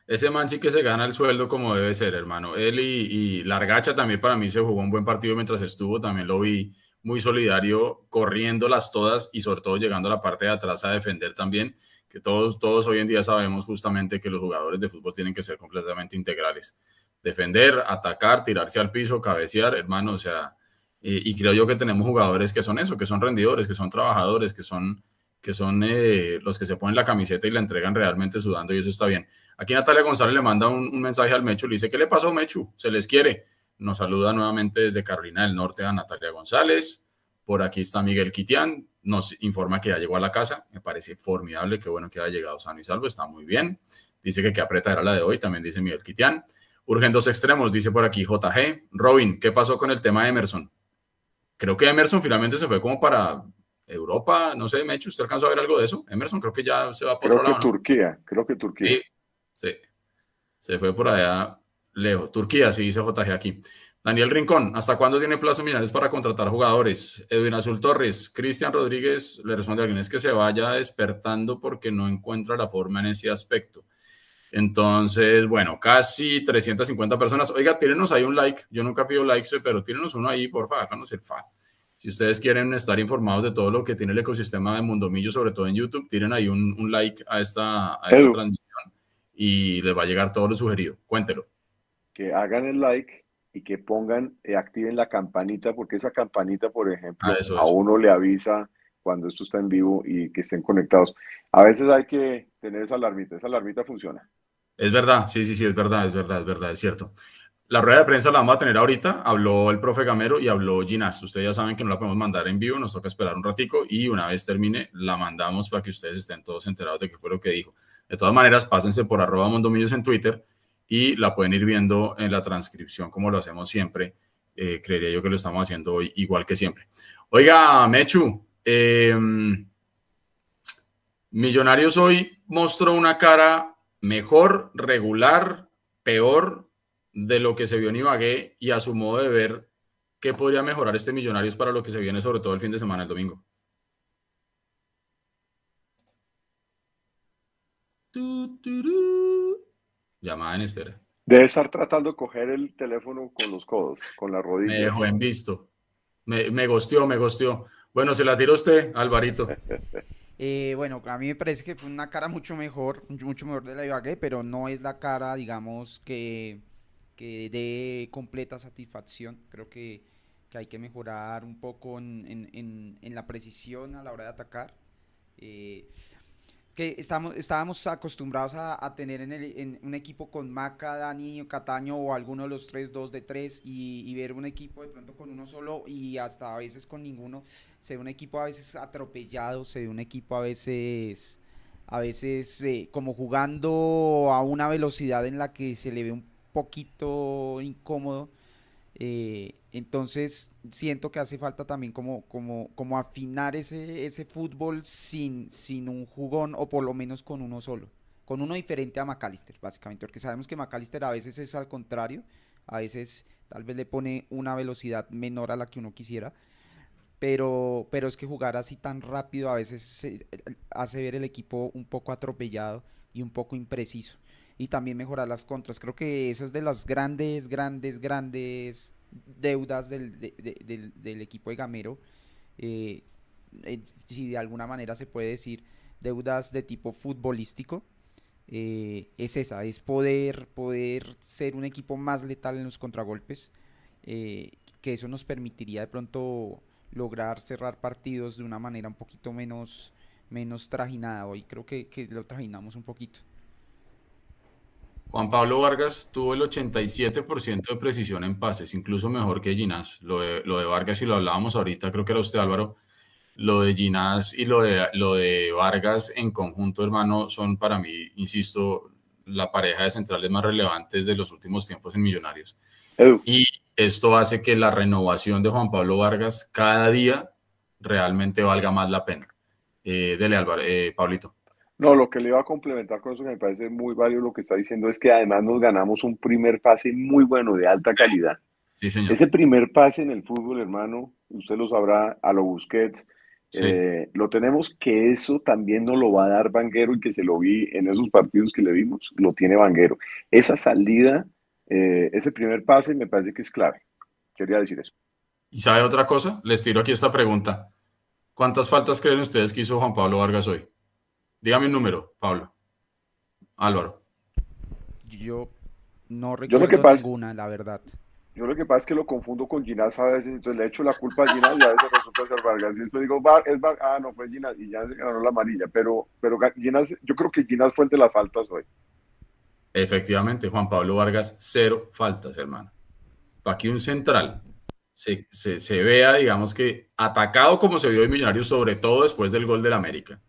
[SPEAKER 2] ese man sí que se gana el sueldo como debe ser, hermano. Él y, y Largacha también para mí se jugó un buen partido mientras estuvo, también lo vi muy solidario, corriéndolas todas y sobre todo llegando a la parte de atrás a defender también que todos, todos hoy en día sabemos justamente que los jugadores de fútbol tienen que ser completamente integrales. Defender, atacar, tirarse al piso, cabecear, hermano, o sea, eh, y creo yo que tenemos jugadores que son eso, que son rendidores, que son trabajadores, que son, que son eh, los que se ponen la camiseta y la entregan realmente sudando y eso está bien. Aquí Natalia González le manda un, mensaje al Mechu, le dice, ¿qué le pasó Mechu? Se les quiere. Nos saluda nuevamente desde Carolina del Norte a Natalia González. Por aquí está Miguel Quitián, nos informa que ya llegó a la casa. Me parece formidable, qué bueno que haya llegado sano y salvo, está muy bien. Dice que qué aprieta era la de hoy, también dice Miguel Quitián. Urgen dos extremos, dice por aquí JG. Robin, ¿qué pasó con el tema de Emerson? Creo que Emerson finalmente se fue como para Europa, no sé, Mecho, ¿usted alcanzó a ver algo de eso? Emerson creo que ya se va
[SPEAKER 4] por creo otro lado. Turquía, ¿no? creo que Turquía.
[SPEAKER 2] Sí, sí, se fue por allá lejos. Turquía, sí dice JG aquí. Daniel Rincón, ¿hasta cuándo tiene plazo Millonarios para contratar jugadores? Edwin Azul Torres, Cristian Rodríguez le responde a alguien, es que se vaya despertando porque no encuentra la forma en ese aspecto. Entonces, bueno, casi 350 personas. Oiga, tírenos ahí un like. Yo nunca pido likes, pero tírenos uno ahí, porfa, háganos el fa. Si ustedes quieren estar informados de todo lo que tiene el ecosistema de Mundomillo, sobre todo en YouTube, tiren ahí un, un like a esta, a esta transmisión y les va a llegar todo lo sugerido. Cuéntelo.
[SPEAKER 4] Que hagan el like y que pongan, eh, activen la campanita, porque esa campanita, por ejemplo, ah, a uno le avisa cuando esto está en vivo y que estén conectados. A veces hay que tener esa alarmita, esa alarmita funciona.
[SPEAKER 2] Es verdad, sí, sí, sí, es verdad, es verdad, es verdad, es cierto. La rueda de prensa la vamos a tener ahorita, habló el profe Gamero y habló Ginás. Ustedes ya saben que no la podemos mandar en vivo, nos toca esperar un ratico y una vez termine la mandamos para que ustedes estén todos enterados de qué fue lo que dijo. De todas maneras, pásense por arroba mondomillos en Twitter y la pueden ir viendo en la transcripción como lo hacemos siempre. Eh, creería yo que lo estamos haciendo hoy igual que siempre. Oiga, Mechu, eh, Millonarios hoy mostró una cara mejor, regular, peor de lo que se vio en Ibagué y a su modo de ver qué podría mejorar este Millonarios para lo que se viene sobre todo el fin de semana, el domingo. Llamada en espera.
[SPEAKER 4] Debe estar tratando de coger el teléfono con los codos, con la rodilla.
[SPEAKER 2] Me dejó en visto. Me, me gosteó, me gosteó. Bueno, se la tiró usted, Alvarito.
[SPEAKER 3] Eh, bueno, a mí me parece que fue una cara mucho mejor, mucho mejor de la Ibagué, pero no es la cara, digamos, que, que dé completa satisfacción. Creo que, que hay que mejorar un poco en, en, en, la precisión a la hora de atacar. Eh, que estamos, estábamos acostumbrados a, tener en, el, en, un equipo con Maca, Dani, Cataño o alguno de los tres, dos de tres y, ver un equipo de pronto con uno solo y hasta a veces con ninguno. Se ve un equipo a veces atropellado, se ve un equipo a veces, a veces eh, como jugando a una velocidad en la que se le ve un poquito incómodo. Eh, entonces siento que hace falta también como, como, como afinar ese, ese fútbol sin, sin un jugón o por lo menos con uno solo. Con uno diferente a McAllister, básicamente, porque sabemos que McAllister a veces es al contrario, a veces tal vez le pone una velocidad menor a la que uno quisiera, pero, pero es que jugar así tan rápido a veces hace ver el equipo un poco atropellado y un poco impreciso y también mejorar las contras. Creo que eso es de las grandes, grandes, grandes deudas del, del, equipo de Gamero. Eh, si de alguna manera se puede decir deudas de tipo futbolístico. Eh, es esa, es poder, poder ser un equipo más letal en los contragolpes, eh, que eso nos permitiría de pronto lograr cerrar partidos de una manera un poquito menos, menos trajinada. Hoy creo que, que lo trajinamos un poquito.
[SPEAKER 2] Juan Pablo Vargas tuvo el 87% de precisión en pases, incluso mejor que Ginás. Lo de, lo de Vargas, y lo hablábamos ahorita, creo que era usted Álvaro, lo de Ginás y lo de, lo de Vargas en conjunto, hermano, son para mí, insisto, la pareja de centrales más relevantes de los últimos tiempos en Millonarios. Y esto hace que la renovación de Juan Pablo Vargas cada día realmente valga más la pena. Eh, dele, Álvaro, eh, Pablito.
[SPEAKER 4] No, lo que le iba a complementar con eso que me parece muy válido lo que está diciendo es que además nos ganamos un primer pase muy bueno, de alta calidad.
[SPEAKER 2] Sí, señor.
[SPEAKER 4] Ese primer pase en el fútbol, hermano, usted lo sabrá, a lo Busquets, eh, lo tenemos que eso también nos lo va a dar Vanguero y que se lo vi en esos partidos que le vimos, lo tiene Vanguero. Esa salida, eh, ese primer pase me parece que es clave. Quería decir eso.
[SPEAKER 2] ¿Y sabe otra cosa? Les tiro aquí esta pregunta. ¿Cuántas faltas creen ustedes que hizo Juan Pablo Vargas hoy? Dígame un número, Pablo. Álvaro.
[SPEAKER 3] Yo no recuerdo ninguna, la verdad.
[SPEAKER 4] Yo lo que pasa es que lo confundo con Ginás a veces, entonces le echo la culpa a Ginás y a veces resulta ser Vargas. Y después digo, es ah, no, fue Ginás y ya se ganó la amarilla. Pero, pero Ginás, yo creo que Ginás fue el de las faltas hoy.
[SPEAKER 2] Efectivamente, Juan Pablo Vargas, cero faltas, hermano. Para que un central se, se, se vea, digamos que atacado como se vio en Millonarios, sobre todo después del gol del América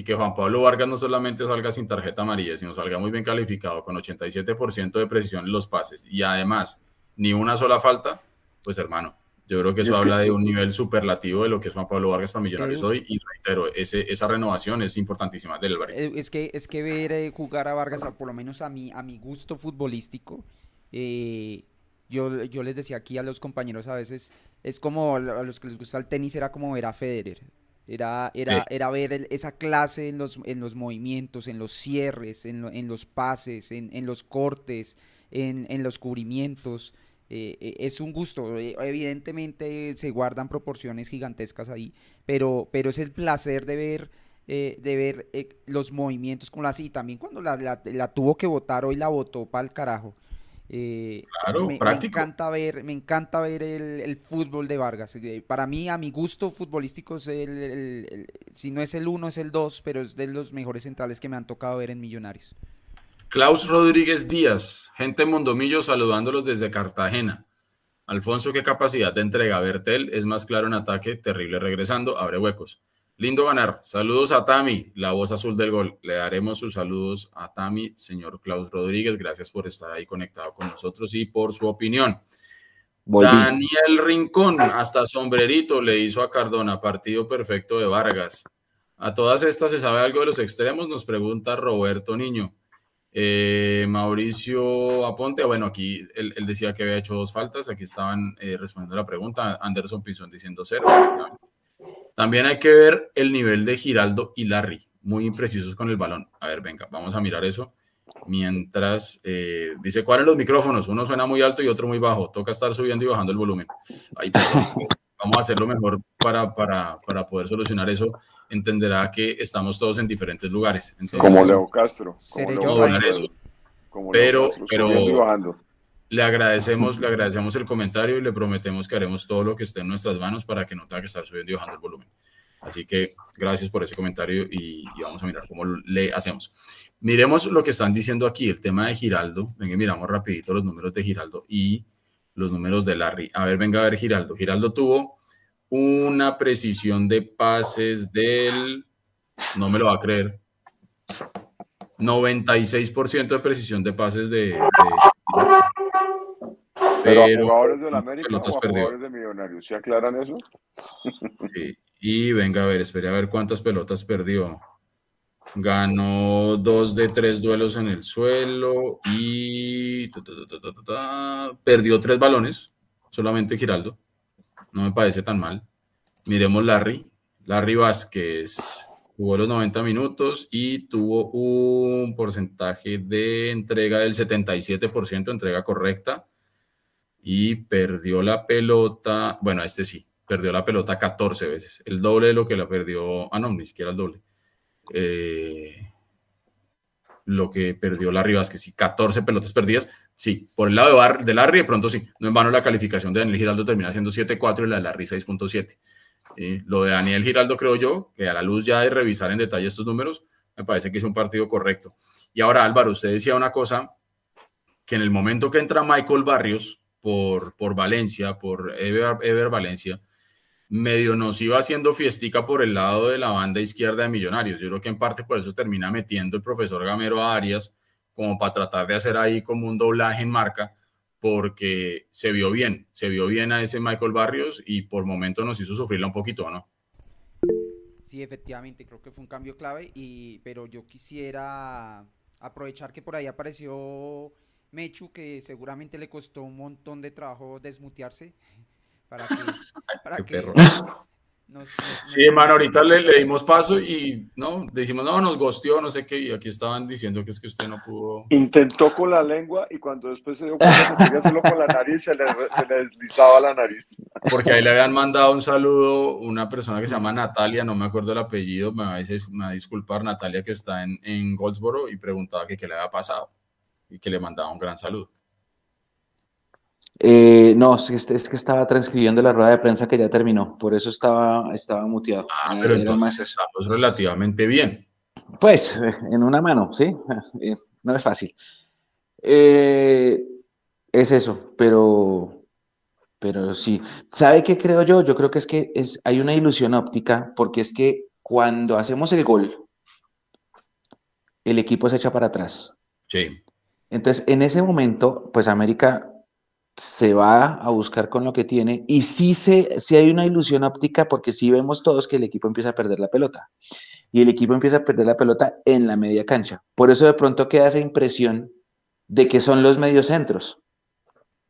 [SPEAKER 2] y que Juan Pablo Vargas no solamente salga sin tarjeta amarilla, sino salga muy bien calificado, con 87% de precisión en los pases y además ni una sola falta, pues hermano, yo creo que eso habla de un nivel superlativo de lo que es Juan Pablo Vargas para Millonarios hoy y reitero, ese, esa renovación es importantísima del
[SPEAKER 3] eh, Es que, es que ver eh, jugar a Vargas, por lo menos a mi, a mi gusto futbolístico, eh, yo, yo les decía aquí a los compañeros a veces, es como a los que les gusta el tenis, era como ver a Federer. Era, era, era ver esa clase en los, en los movimientos, en los cierres, en, en los pases, en, en, los cortes, en, en los cubrimientos. Eh, eh, es un gusto. Eh, evidentemente se guardan proporciones gigantescas ahí, pero, pero es el placer de ver, de ver los movimientos con la así. También cuando la, la, la, tuvo que votar, hoy la votó para el carajo. Eh,
[SPEAKER 2] claro,
[SPEAKER 3] me. Me encanta ver, me encanta ver el, fútbol de Vargas. Eh, para mí, a mi gusto futbolístico, es el, si no es el uno, es el dos, pero es de los mejores centrales que me han tocado ver en Millonarios.
[SPEAKER 2] Klaus Rodríguez Díaz, gente Mondomillo saludándolos desde Cartagena. Alfonso, qué capacidad de entrega. Bertel es más claro en ataque, terrible regresando, abre huecos. Lindo ganar. Saludos a Tami, la voz azul del gol. Le daremos sus saludos a Tami, señor Klaus Rodríguez. Gracias por estar ahí conectado con nosotros y por su opinión. Daniel Rincón, hasta sombrerito le hizo a Cardona, partido perfecto de Vargas. A todas estas, ¿se sabe algo de los extremos? Nos pregunta Roberto Niño. Eh, Mauricio Aponte, bueno, aquí él, decía que había hecho dos faltas, aquí estaban eh, respondiendo la pregunta, Anderson Pizón diciendo cero. También hay que ver el nivel de Giraldo y Larry, muy imprecisos con el balón. A ver, venga, vamos a mirar eso. Mientras eh, dice, ¿cuáles los micrófonos? Uno suena muy alto y otro muy bajo. Toca estar subiendo y bajando el volumen. Ahí, vamos a hacerlo mejor para, para, para poder solucionar eso entenderá que estamos todos en diferentes lugares.
[SPEAKER 4] como Leo Castro.
[SPEAKER 2] Como pero, pero le agradecemos, le agradecemos el comentario y le prometemos que haremos todo lo que esté en nuestras manos para que no tenga que estar subiendo y bajando el volumen. Así que gracias por ese comentario y, vamos a mirar cómo le hacemos. Miremos lo que están diciendo aquí, el tema de Giraldo. Venga, miramos rapidito los números de Giraldo y los números de Larry. A ver, venga a ver Giraldo. Giraldo tuvo una precisión de pases del, no me lo va a creer, 96% de precisión de pases de...
[SPEAKER 4] pero, pero jugadores de la América o jugadores de Millonarios, ¿se aclaran eso?
[SPEAKER 2] sí, y venga a ver, espere a ver cuántas pelotas perdió. Ganó dos de tres duelos en el suelo y perdió tres balones, solamente Giraldo no me parece tan mal. Miremos Larry. Larry Vázquez jugó los 90 minutos y tuvo un porcentaje de entrega del 77%, entrega correcta, y perdió la pelota, bueno, este sí, perdió la pelota 14 veces, el doble de lo que la perdió, ah, no, ni siquiera el doble. Eh, lo que perdió Larry Vázquez, sí, 14 pelotas perdidas, Sí, por el lado de, Bar de Larry, de pronto sí. No en vano la calificación de Daniel Giraldo termina siendo 7.4 y la de Larry 6.7. lo de Daniel Giraldo, creo yo, que a la luz ya de revisar en detalle estos números, me parece que es un partido correcto. Y ahora, Álvaro, usted decía una cosa, que en el momento que entra Michael Barrios por, por Valencia, por Ever, Ever Valencia, medio nos iba haciendo fiestica por el lado de la banda izquierda de Millonarios. Yo creo que en parte por eso termina metiendo el profesor Gamero a Arias como para tratar de hacer ahí como un doblaje en marca, porque se vio bien, se vio bien a ese Michael Barrios y por momento nos hizo sufrirla un poquito, ¿no?
[SPEAKER 3] Sí, efectivamente, creo que fue un cambio clave, y, pero yo quisiera aprovechar que por ahí apareció Mechu, que seguramente le costó un montón de trabajo desmutearse para que, para que
[SPEAKER 2] sí, hermano, ahorita le, le, dimos paso y no, decimos, no, nos gosteó, no sé qué, y aquí estaban diciendo que es que usted no pudo.
[SPEAKER 4] Intentó con la lengua y cuando después se dio cuenta que quería hacerlo con la nariz, se le, se le, deslizaba la nariz.
[SPEAKER 2] Porque ahí le habían mandado un saludo una persona que se llama Natalia, no me acuerdo el apellido, me va a, disculpar, Natalia, que está en, en Goldsboro y preguntaba que qué le había pasado y que le mandaba un gran saludo.
[SPEAKER 1] Eh, no, es que, es que estaba transcribiendo la rueda de prensa que ya terminó, por eso estaba, estaba muteado.
[SPEAKER 2] Ah, pero entonces estamos relativamente bien.
[SPEAKER 1] Pues, eh, en una mano, sí, eh, no es fácil. es eso, pero, pero sí. ¿Sabe qué creo yo? Yo creo que es que es, hay una ilusión óptica, porque es que cuando hacemos el gol, el equipo se echa para atrás.
[SPEAKER 2] Sí.
[SPEAKER 1] Entonces, en ese momento, pues América se va a buscar con lo que tiene y sí, se, hay una ilusión óptica porque sí vemos todos que el equipo empieza a perder la pelota y el equipo empieza a perder la pelota en la media cancha. Por eso de pronto queda esa impresión de que son los mediocentros.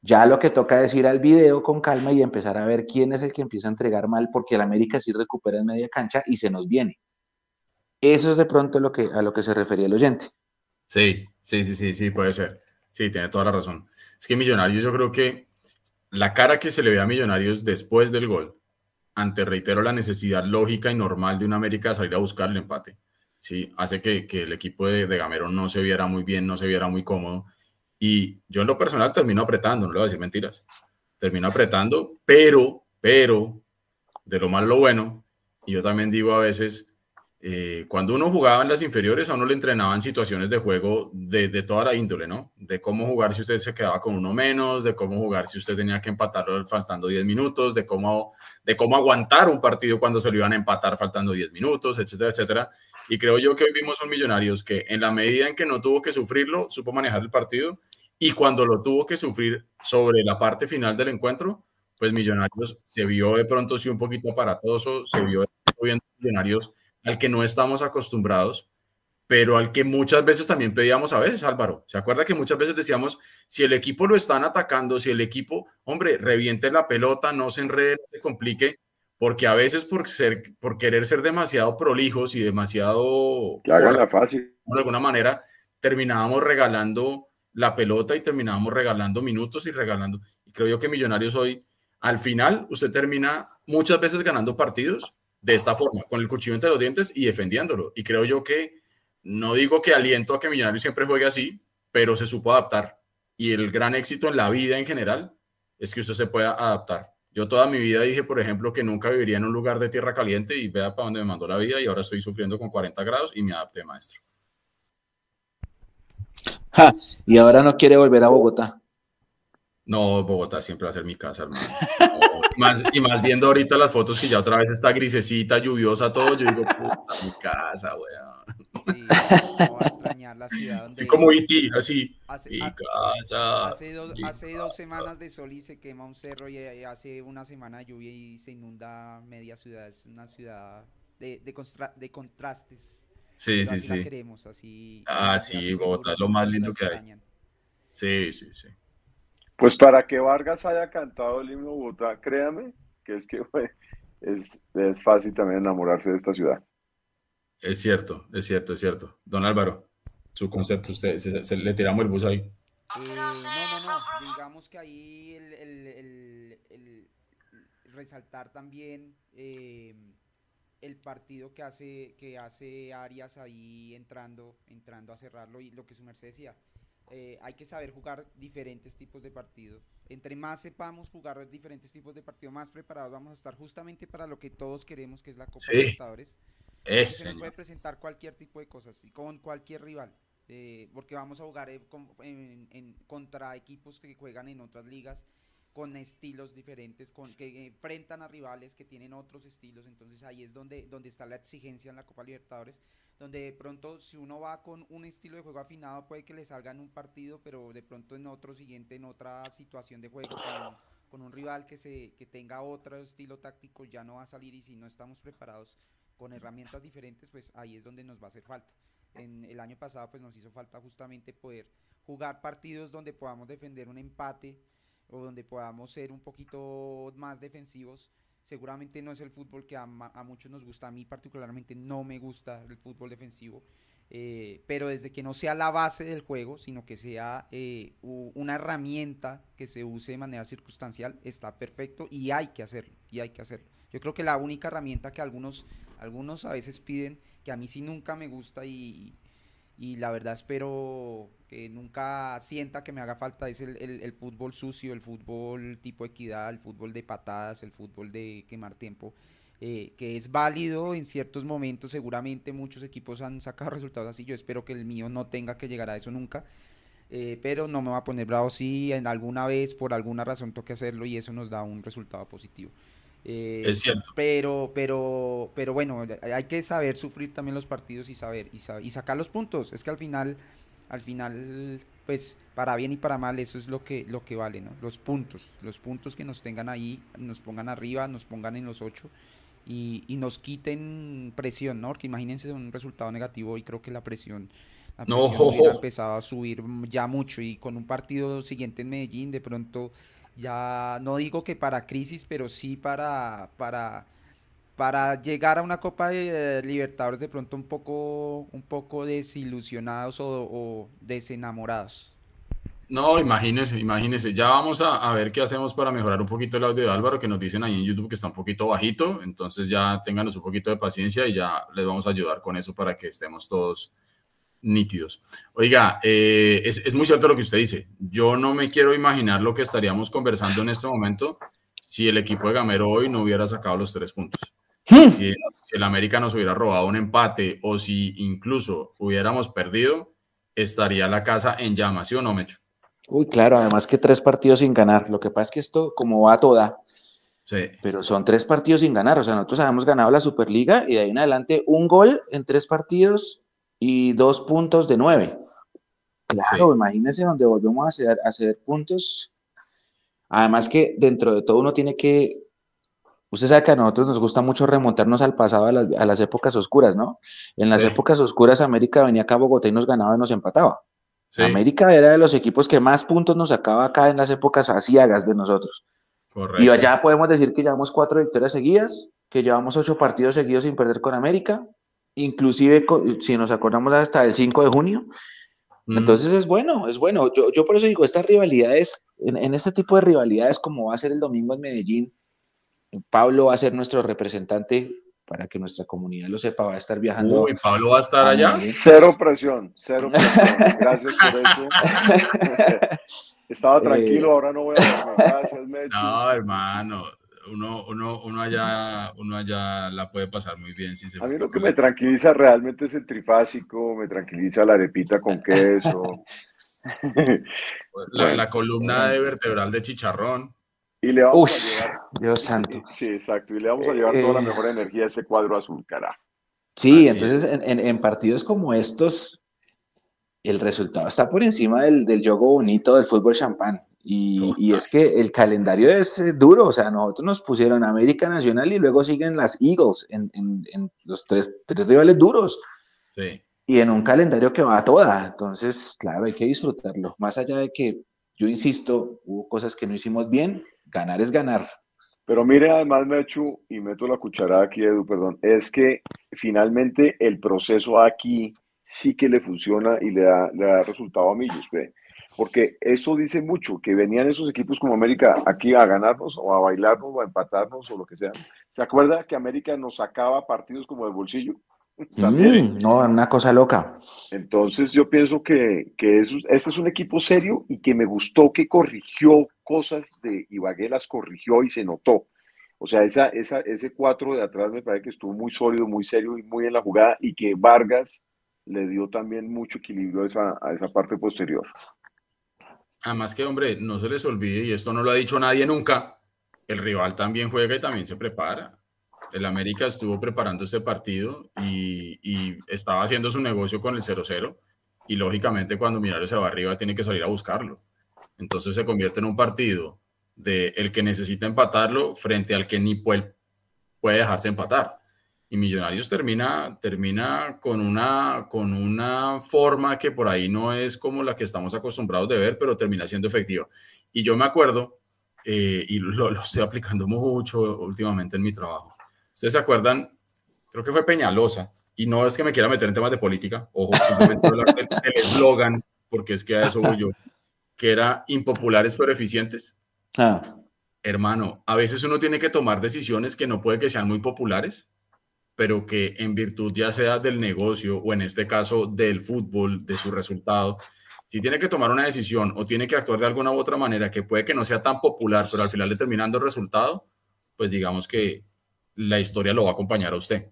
[SPEAKER 1] Ya lo que toca es ir al video con calma y empezar a ver quién es el que empieza a entregar mal porque el América sí recupera en media cancha y se nos viene. Eso es de pronto lo que, a lo que se refería el oyente.
[SPEAKER 2] Sí, sí, sí, sí, sí, puede ser. Sí, tiene toda la razón. Es que Millonarios, yo creo que la cara que se le ve a Millonarios después del gol, ante, reitero, la necesidad lógica y normal de una América de salir a buscar el empate, ¿sí? hace que, el equipo de, Gamero no se viera muy bien, no se viera muy cómodo. Y yo en lo personal termino apretando, no le voy a decir mentiras. Termino apretando, pero, pero, de lo malo lo bueno, y yo también digo a veces, eh, cuando uno jugaba en las inferiores, a uno le entrenaban situaciones de juego de, toda la índole, ¿no? De cómo jugar si usted se quedaba con uno menos, de cómo jugar si usted tenía que empatarlo faltando 10 minutos, de cómo, de cómo aguantar un partido cuando se lo iban a empatar faltando 10 minutos, etcétera, etcétera. Y creo yo que hoy vimos son Millonarios que en la medida en que no tuvo que sufrirlo, supo manejar el partido y cuando lo tuvo que sufrir sobre la parte final del encuentro, pues Millonarios se vio de pronto sí un poquito aparatoso, se vio viendo Millonarios al que no estamos acostumbrados, pero al que muchas veces también pedíamos a veces, Álvaro. ¿Se acuerda que muchas veces decíamos, si el equipo lo están atacando, si el equipo, hombre, reviente la pelota, no se enrede, no se complique, porque a veces por, ser, por querer ser demasiado prolijos y demasiado...
[SPEAKER 4] Que hagan la fácil.
[SPEAKER 2] De alguna manera, terminábamos regalando la pelota y terminábamos regalando minutos y regalando. Y creo yo que Millonarios hoy, al final, usted termina muchas veces ganando partidos de esta forma, con el cuchillo entre los dientes y defendiéndolo. Y creo yo que no digo que aliento a que Millonarios siempre juegue así, pero se supo adaptar. Y el gran éxito en la vida en general es que usted se pueda adaptar. Yo toda mi vida dije, por ejemplo, que nunca viviría en un lugar de tierra caliente y vea para dónde me mandó la vida y ahora estoy sufriendo con 40 grados y me adapté, maestro.
[SPEAKER 1] y ahora no quiere volver a Bogotá.
[SPEAKER 2] No, Bogotá siempre va a ser mi casa, hermano. más, y más viendo ahorita las fotos que ya otra vez está grisecita, lluviosa, todo, yo digo, puta, mi casa, weón. Sí,
[SPEAKER 3] no va a extrañar la ciudad donde...
[SPEAKER 2] como Iti, así,
[SPEAKER 3] hace, mi casa. Hace dos, hace dos semanas de sol y se quema un cerro y hace una semana de lluvia y se inunda media ciudad. Es una ciudad de, de, de contrastes.
[SPEAKER 2] Sí, sí,
[SPEAKER 3] así
[SPEAKER 2] sí.
[SPEAKER 3] La queremos, así.
[SPEAKER 2] Ah, sí, Bogotá es lo más lindo que hay. Sí, sí, sí.
[SPEAKER 4] Pues para que Vargas haya cantado el himno Bogotá, créame que es que es, es fácil también enamorarse de esta ciudad.
[SPEAKER 2] Es cierto, es cierto, es cierto. Don Álvaro, su concepto, usted, se, le tiramos el bus ahí. Eh,
[SPEAKER 3] no, no, no. Digamos que ahí el, el, el, resaltar también eh, el partido que hace, que hace Arias ahí entrando, entrando a cerrarlo y lo que su merced decía. Eh, hay que saber jugar diferentes tipos de partido. Entre más sepamos jugar diferentes tipos de partido, más preparados vamos a estar justamente para lo que todos queremos, que es la Copa de Libertadores. Se nos puede presentar cualquier tipo de cosas y con cualquier rival. Eh, porque vamos a jugar eh, contra equipos que juegan en otras ligas con estilos diferentes, con, que enfrentan a rivales que tienen otros estilos, entonces ahí es donde, donde está la exigencia en la Copa Libertadores donde de pronto si uno va con un estilo de juego afinado puede que le salga en un partido, pero de pronto en otro siguiente, en otra situación de juego, con, un rival que, se, que tenga otro estilo táctico ya no va a salir y si no estamos preparados con herramientas diferentes, pues ahí es donde nos va a hacer falta. En el año pasado pues nos hizo falta justamente poder jugar partidos donde podamos defender un empate o donde podamos ser un poquito más defensivos Seguramente no es el fútbol que a, muchos nos gusta, a mí particularmente no me gusta el fútbol defensivo, eh, pero desde que no sea la base del juego, sino que sea eh, una herramienta que se use de manera circunstancial, está perfecto y hay que hacerlo, y hay que hacerlo. Yo creo que la única herramienta que algunos, algunos a veces piden, que a mí sí nunca me gusta y, y la verdad espero que nunca sienta que me haga falta es el, fútbol sucio, el fútbol tipo equidad, el fútbol de patadas, el fútbol de quemar tiempo, eh, que es válido en ciertos momentos, seguramente muchos equipos han sacado resultados así, yo espero que el mío no tenga que llegar a eso nunca, eh, pero no me va a poner bravo si en alguna vez por alguna razón toque hacerlo y eso nos da un resultado positivo.
[SPEAKER 2] Eh, es cierto.
[SPEAKER 3] Pero, pero, pero bueno, hay que saber sufrir también los partidos y saber, y, sacar los puntos. Es que al final, al final, pues para bien y para mal, eso es lo que, lo que vale, ¿no? Los puntos, los puntos que nos tengan ahí, nos pongan arriba, nos pongan en los ocho y, nos quiten presión, ¿no? Porque imagínense un resultado negativo y creo que la presión, la presión ha empezado a subir ya mucho y con un partido siguiente en Medellín, de pronto ya no digo que para crisis, pero sí para, para, para llegar a una Copa de Libertadores de pronto un poco, un poco desilusionados o, desenamorados.
[SPEAKER 2] No, imagínese, imagínese. Ya vamos a, a, ver qué hacemos para mejorar un poquito el audio de Álvaro, que nos dicen ahí en YouTube que está un poquito bajito. Entonces ya ténganos un poquito de paciencia y ya les vamos a ayudar con eso para que estemos todos nítidos. Oiga, eh, es, es, muy cierto lo que usted dice. Yo no me quiero imaginar lo que estaríamos conversando en este momento si el equipo de Gamero hoy no hubiera sacado los tres puntos. Hmm. Si, el América nos hubiera robado un empate o si incluso hubiéramos perdido, estaría la casa en llamas, ¿sí o no, Mecho?
[SPEAKER 1] Uy, claro, además que tres partidos sin ganar. Lo que pasa es que esto, como va toda, sí. pero son tres partidos sin ganar. O sea, nosotros habíamos ganado la Superliga y de ahí en adelante un gol en tres partidos y dos puntos de nueve. Claro, imagínense donde volvemos a hacer, a hacer puntos Además que dentro de todo uno tiene que, usted sabe que a nosotros nos gusta mucho remontarnos al pasado, a las, épocas oscuras, ¿no? En las épocas oscuras América venía acá a Bogotá y nos ganaba y nos empataba. América era de los equipos que más puntos nos sacaba acá en las épocas asiagas de nosotros. Correcto. Y allá podemos decir que llevamos cuatro victorias seguidas, que llevamos ocho partidos seguidos sin perder con América, inclusive si nos acordamos hasta el 5 de junio, entonces es bueno, es bueno. Yo, yo por eso digo, estas rivalidades, en, este tipo de rivalidades como va a ser el domingo en Medellín, Pablo va a ser nuestro representante para que nuestra comunidad lo sepa, va a estar viajando.
[SPEAKER 2] Uy, Pablo va a estar allá.
[SPEAKER 4] Cero presión, cero presión. Gracias por eso. Estaba tranquilo, eh. ahora no voy a... Gracias, Mecho.
[SPEAKER 2] No, hermano, uno, uno, uno, allá, uno allá la puede pasar muy bien. Si
[SPEAKER 4] a mí lo que me tranquiliza realmente es el trifásico, me tranquiliza la arepita con queso.
[SPEAKER 2] la, columna de vertebral de chicharrón.
[SPEAKER 1] Y le vamos a llevar, Dios santo.
[SPEAKER 4] Sí, exacto. Y le vamos a llevar toda la eh, mejor energía a ese cuadro azul, cara.
[SPEAKER 1] Sí, entonces en, en, partidos como estos, el resultado está por encima del, del juego bonito del fútbol champán. Y, es que el calendario es eh, duro, o sea, nosotros nos pusieron América Nacional y luego siguen las Eagles en, los tres, tres, rivales duros. Sí. Y en un calendario que va a toda. Entonces, claro, hay que disfrutarlo. Más allá de que, yo insisto, hubo cosas que no hicimos bien, ganar es ganar.
[SPEAKER 4] Pero mire, además, Mechu, y meto la cucharada aquí, Edu, perdón, es que finalmente el proceso aquí sí que le funciona y le da, le da resultado a Millos. ¿ve? Porque eso dice mucho, que venían esos equipos como América aquí a ganarnos o a bailarnos o a empatarnos o lo que sea. ¿Se acuerda que América nos sacaba partidos como del bolsillo?
[SPEAKER 1] Mm, no, una cosa loca.
[SPEAKER 4] Entonces yo pienso que, que eso, este es un equipo serio y que me gustó que corrigió cosas de Ibagué, las corrigió y se notó. O sea, esa, esa, ese cuatro de atrás me parece que estuvo muy sólido, muy serio y muy en la jugada y que Vargas le dio también mucho equilibrio a esa, a esa parte posterior.
[SPEAKER 2] Además que, hombre, no se les olvide, y esto no lo ha dicho nadie nunca, el rival también juega y también se prepara. El América estuvo preparando este partido y, estaba haciendo su negocio con el 0-0 y lógicamente cuando Millonarios se va arriba tiene que salir a buscarlo. Entonces se convierte en un partido de el que necesita empatarlo frente al que ni puede, puede dejarse empatar y Millonarios termina, termina con, una, con una forma que por ahí no es como la que estamos acostumbrados de ver, pero termina siendo efectiva. Y yo me acuerdo, eh, y lo, lo, estoy aplicando mucho últimamente en mi trabajo. ¿Ustedes se acuerdan? Creo que fue Peñalosa, y no es que me quiera meter en temas de política, ojo, simplemente el eslogan, porque es que a eso voy yo, que era impopulares pero eficientes. Ah. Hermano, a veces uno tiene que tomar decisiones que no puede que sean muy populares, pero que en virtud ya sea del negocio o en este caso del fútbol, de su resultado, si tiene que tomar una decisión o tiene que actuar de alguna u otra manera que puede que no sea tan popular, pero al final determinando el resultado, pues digamos que la historia lo va a acompañar a usted.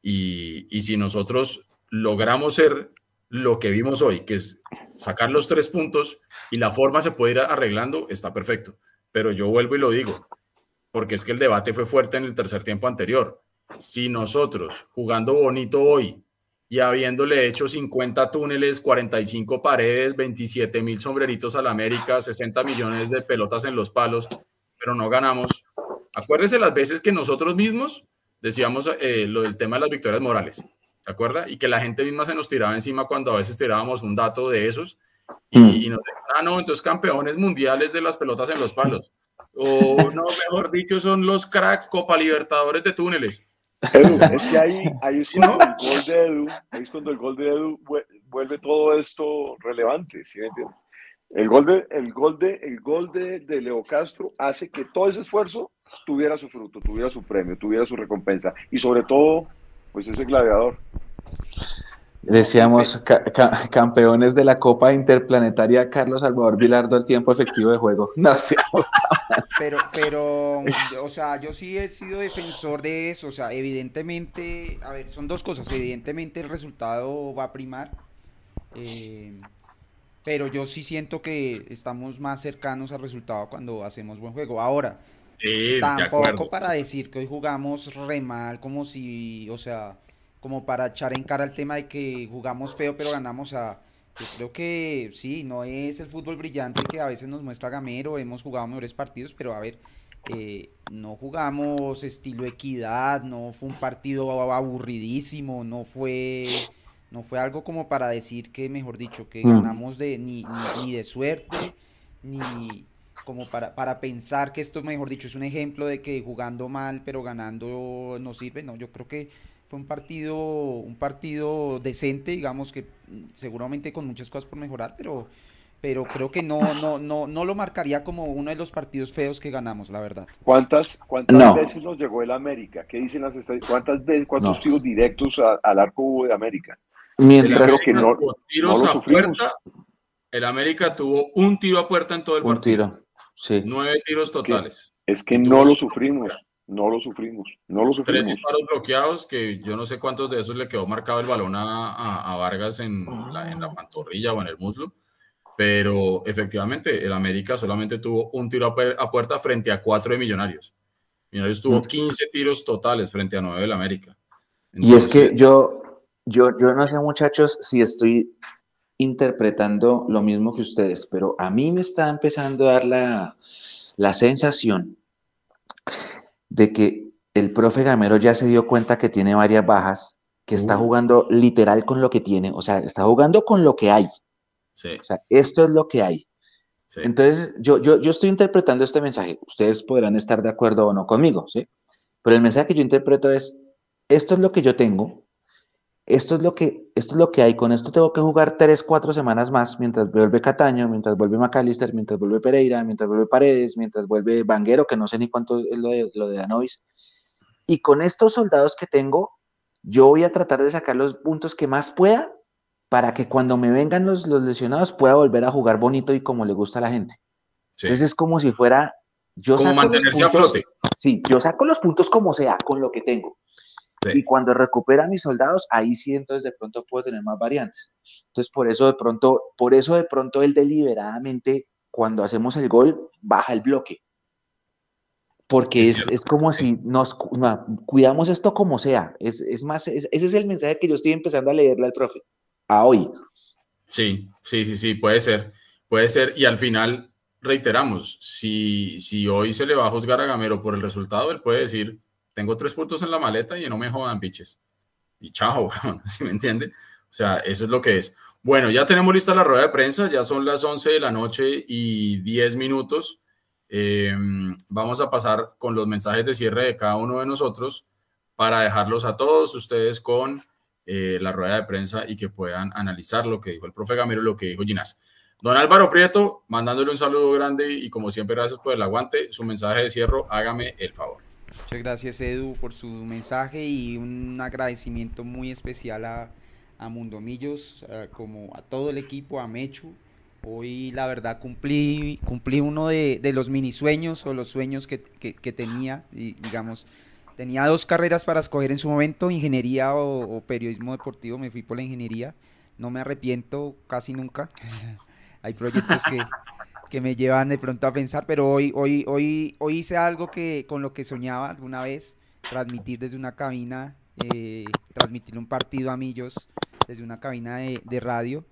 [SPEAKER 2] Y, y si nosotros logramos ser lo que vimos hoy, que es sacar los tres puntos y la forma se puede ir arreglando, está perfecto. Pero yo vuelvo y lo digo, porque es que el debate fue fuerte en el tercer tiempo anterior si nosotros, jugando bonito hoy y habiéndole hecho 50 túneles, 45 paredes, 27 mil sombreritos a la América, 60 millones de pelotas en los palos, pero no ganamos, acuérdese las veces que nosotros mismos decíamos eh, lo del tema de las victorias morales, ¿se acuerda? Y que la gente misma se nos tiraba encima cuando a veces tirábamos un dato de esos y, mm. y nos ah, no, entonces campeones mundiales de las pelotas en los palos. O no, mejor dicho, son los cracks Copa Libertadores de túneles.
[SPEAKER 4] Edu, es que ahí, ahí es cuando el gol de Edu, ahí es cuando el gol de Edu vuelve todo esto relevante, ¿sí me entiendes? El gol de, el gol de, el gol de, de, Leo Castro hace que todo ese esfuerzo tuviera su fruto, tuviera su premio, tuviera su recompensa y sobre todo, pues ese gladiador.
[SPEAKER 1] Decíamos campeones de la Copa Interplanetaria Carlos Salvador Vilardo al tiempo efectivo de juego. No seamos
[SPEAKER 3] Pero, pero, o sea, yo sí he sido defensor de eso. O sea, evidentemente, a ver, son dos cosas. Evidentemente el resultado va a primar. Eh, pero yo sí siento que estamos más cercanos al resultado cuando hacemos buen juego. Ahora, tampoco para decir que hoy jugamos re mal, como si, o sea, como para echar en cara el tema de que jugamos feo pero ganamos a... Yo creo que sí, no es el fútbol brillante que a veces nos muestra Gamero, hemos jugado mejores partidos, pero a ver, eh, no jugamos estilo equidad, no fue un partido aburridísimo, no fue no fue algo como para decir que, mejor dicho, que mm. ganamos de ni, ni, de suerte, ni como para, para pensar que esto, mejor dicho, es un ejemplo de que jugando mal pero ganando no sirve. No, yo creo que fue un partido, un partido decente, digamos que mm, seguramente con muchas cosas por mejorar, pero pero creo que no, no, no, no lo marcaría como uno de los partidos feos que ganamos, la verdad.
[SPEAKER 4] ¿Cuántas, cuántas veces nos llegó el América? ¿Qué dicen las estadísticas? ¿Cuántas veces, cuántos tiros directos al arco hubo de América?
[SPEAKER 2] Mientras que no, tiros a puerta, el América tuvo un tiro a puerta en todo el
[SPEAKER 1] un tiro, sí.
[SPEAKER 2] Nueve tiros totales.
[SPEAKER 4] Es que, no lo sufrimos, no lo sufrimos, no lo sufrimos.
[SPEAKER 2] Tres disparos bloqueados que yo no sé cuántos de esos le quedó marcado el balón a, Vargas en la, en la pantorrilla o en el muslo. Pero efectivamente, el América solamente tuvo un tiro a, puerta frente a cuatro de Millonarios. Millonarios tuvo 15 tiros totales frente a nueve del América.
[SPEAKER 1] y es que yo, yo, yo no sé, muchachos, si estoy interpretando lo mismo que ustedes, pero a mí me está empezando a dar la, la sensación de que el profe Gamero ya se dio cuenta que tiene varias bajas, que está jugando literal con lo que tiene, o sea, está jugando con lo que hay. Sí. O sea, esto es lo que hay. Entonces, yo, yo, yo estoy interpretando este mensaje. Ustedes podrán estar de acuerdo o no conmigo, ¿sí? Pero el mensaje que yo interpreto es, esto es lo que yo tengo, esto es lo que, esto es lo que hay, con esto tengo que jugar tres, cuatro semanas más, mientras vuelve Cataño, mientras vuelve McAllister, mientras vuelve Pereira, mientras vuelve Paredes, mientras vuelve Vanguero, que no sé ni cuánto es lo de, lo de Danois. Y con estos soldados que tengo, yo voy a tratar de sacar los puntos que más pueda para que cuando me vengan los, los lesionados pueda volver a jugar bonito y como le gusta a la gente. Entonces es como si fuera... Yo
[SPEAKER 2] como mantenerse a flote.
[SPEAKER 1] Sí, yo saco los puntos como sea, con lo que tengo. Y cuando recupera mis soldados, ahí sí entonces de pronto puedo tener más variantes. Entonces por eso de pronto, por eso de pronto él deliberadamente, cuando hacemos el gol, baja el bloque. Porque es, es, como si nos cuidamos esto como sea. Es, es más, ese es el mensaje que yo estoy empezando a leerle al profe, a hoy.
[SPEAKER 2] Sí, sí, sí, sí, puede ser. Puede ser. Y al final, reiteramos, si, si hoy se le va a juzgar a Gamero por el resultado, él puede decir, tengo tres puntos en la maleta y no me jodan, biches. Y chao, ¿sí me entiende? O sea, eso es lo que es. Bueno, ya tenemos lista la rueda de prensa, ya son las 11 de la noche y 10 minutos. Em, vamos a pasar con los mensajes de cierre de cada uno de nosotros para dejarlos a todos ustedes con eh, la rueda de prensa y que puedan analizar lo que dijo el profe Gamero y lo que dijo Ginás. Don Álvaro Prieto, mandándole un saludo grande y como siempre, gracias por el aguante. Su mensaje de cierre, hágame el favor.
[SPEAKER 3] Muchas gracias Edu por su mensaje y un agradecimiento muy especial a, a Mundomillos, como a todo el equipo, a Mechu. Hoy la verdad cumplí, cumplí uno de, de los mini sueños o los sueños que, que, tenía, y, digamos, tenía dos carreras para escoger en su momento, ingeniería o, o, periodismo deportivo, me fui por la ingeniería, no me arrepiento casi nunca, hay proyectos que, que me llevan de pronto a pensar, pero hoy, hoy, hoy, hoy hice algo que con lo que soñaba alguna vez, transmitir desde una cabina, eh, transmitir un partido a Millos desde una cabina de, radio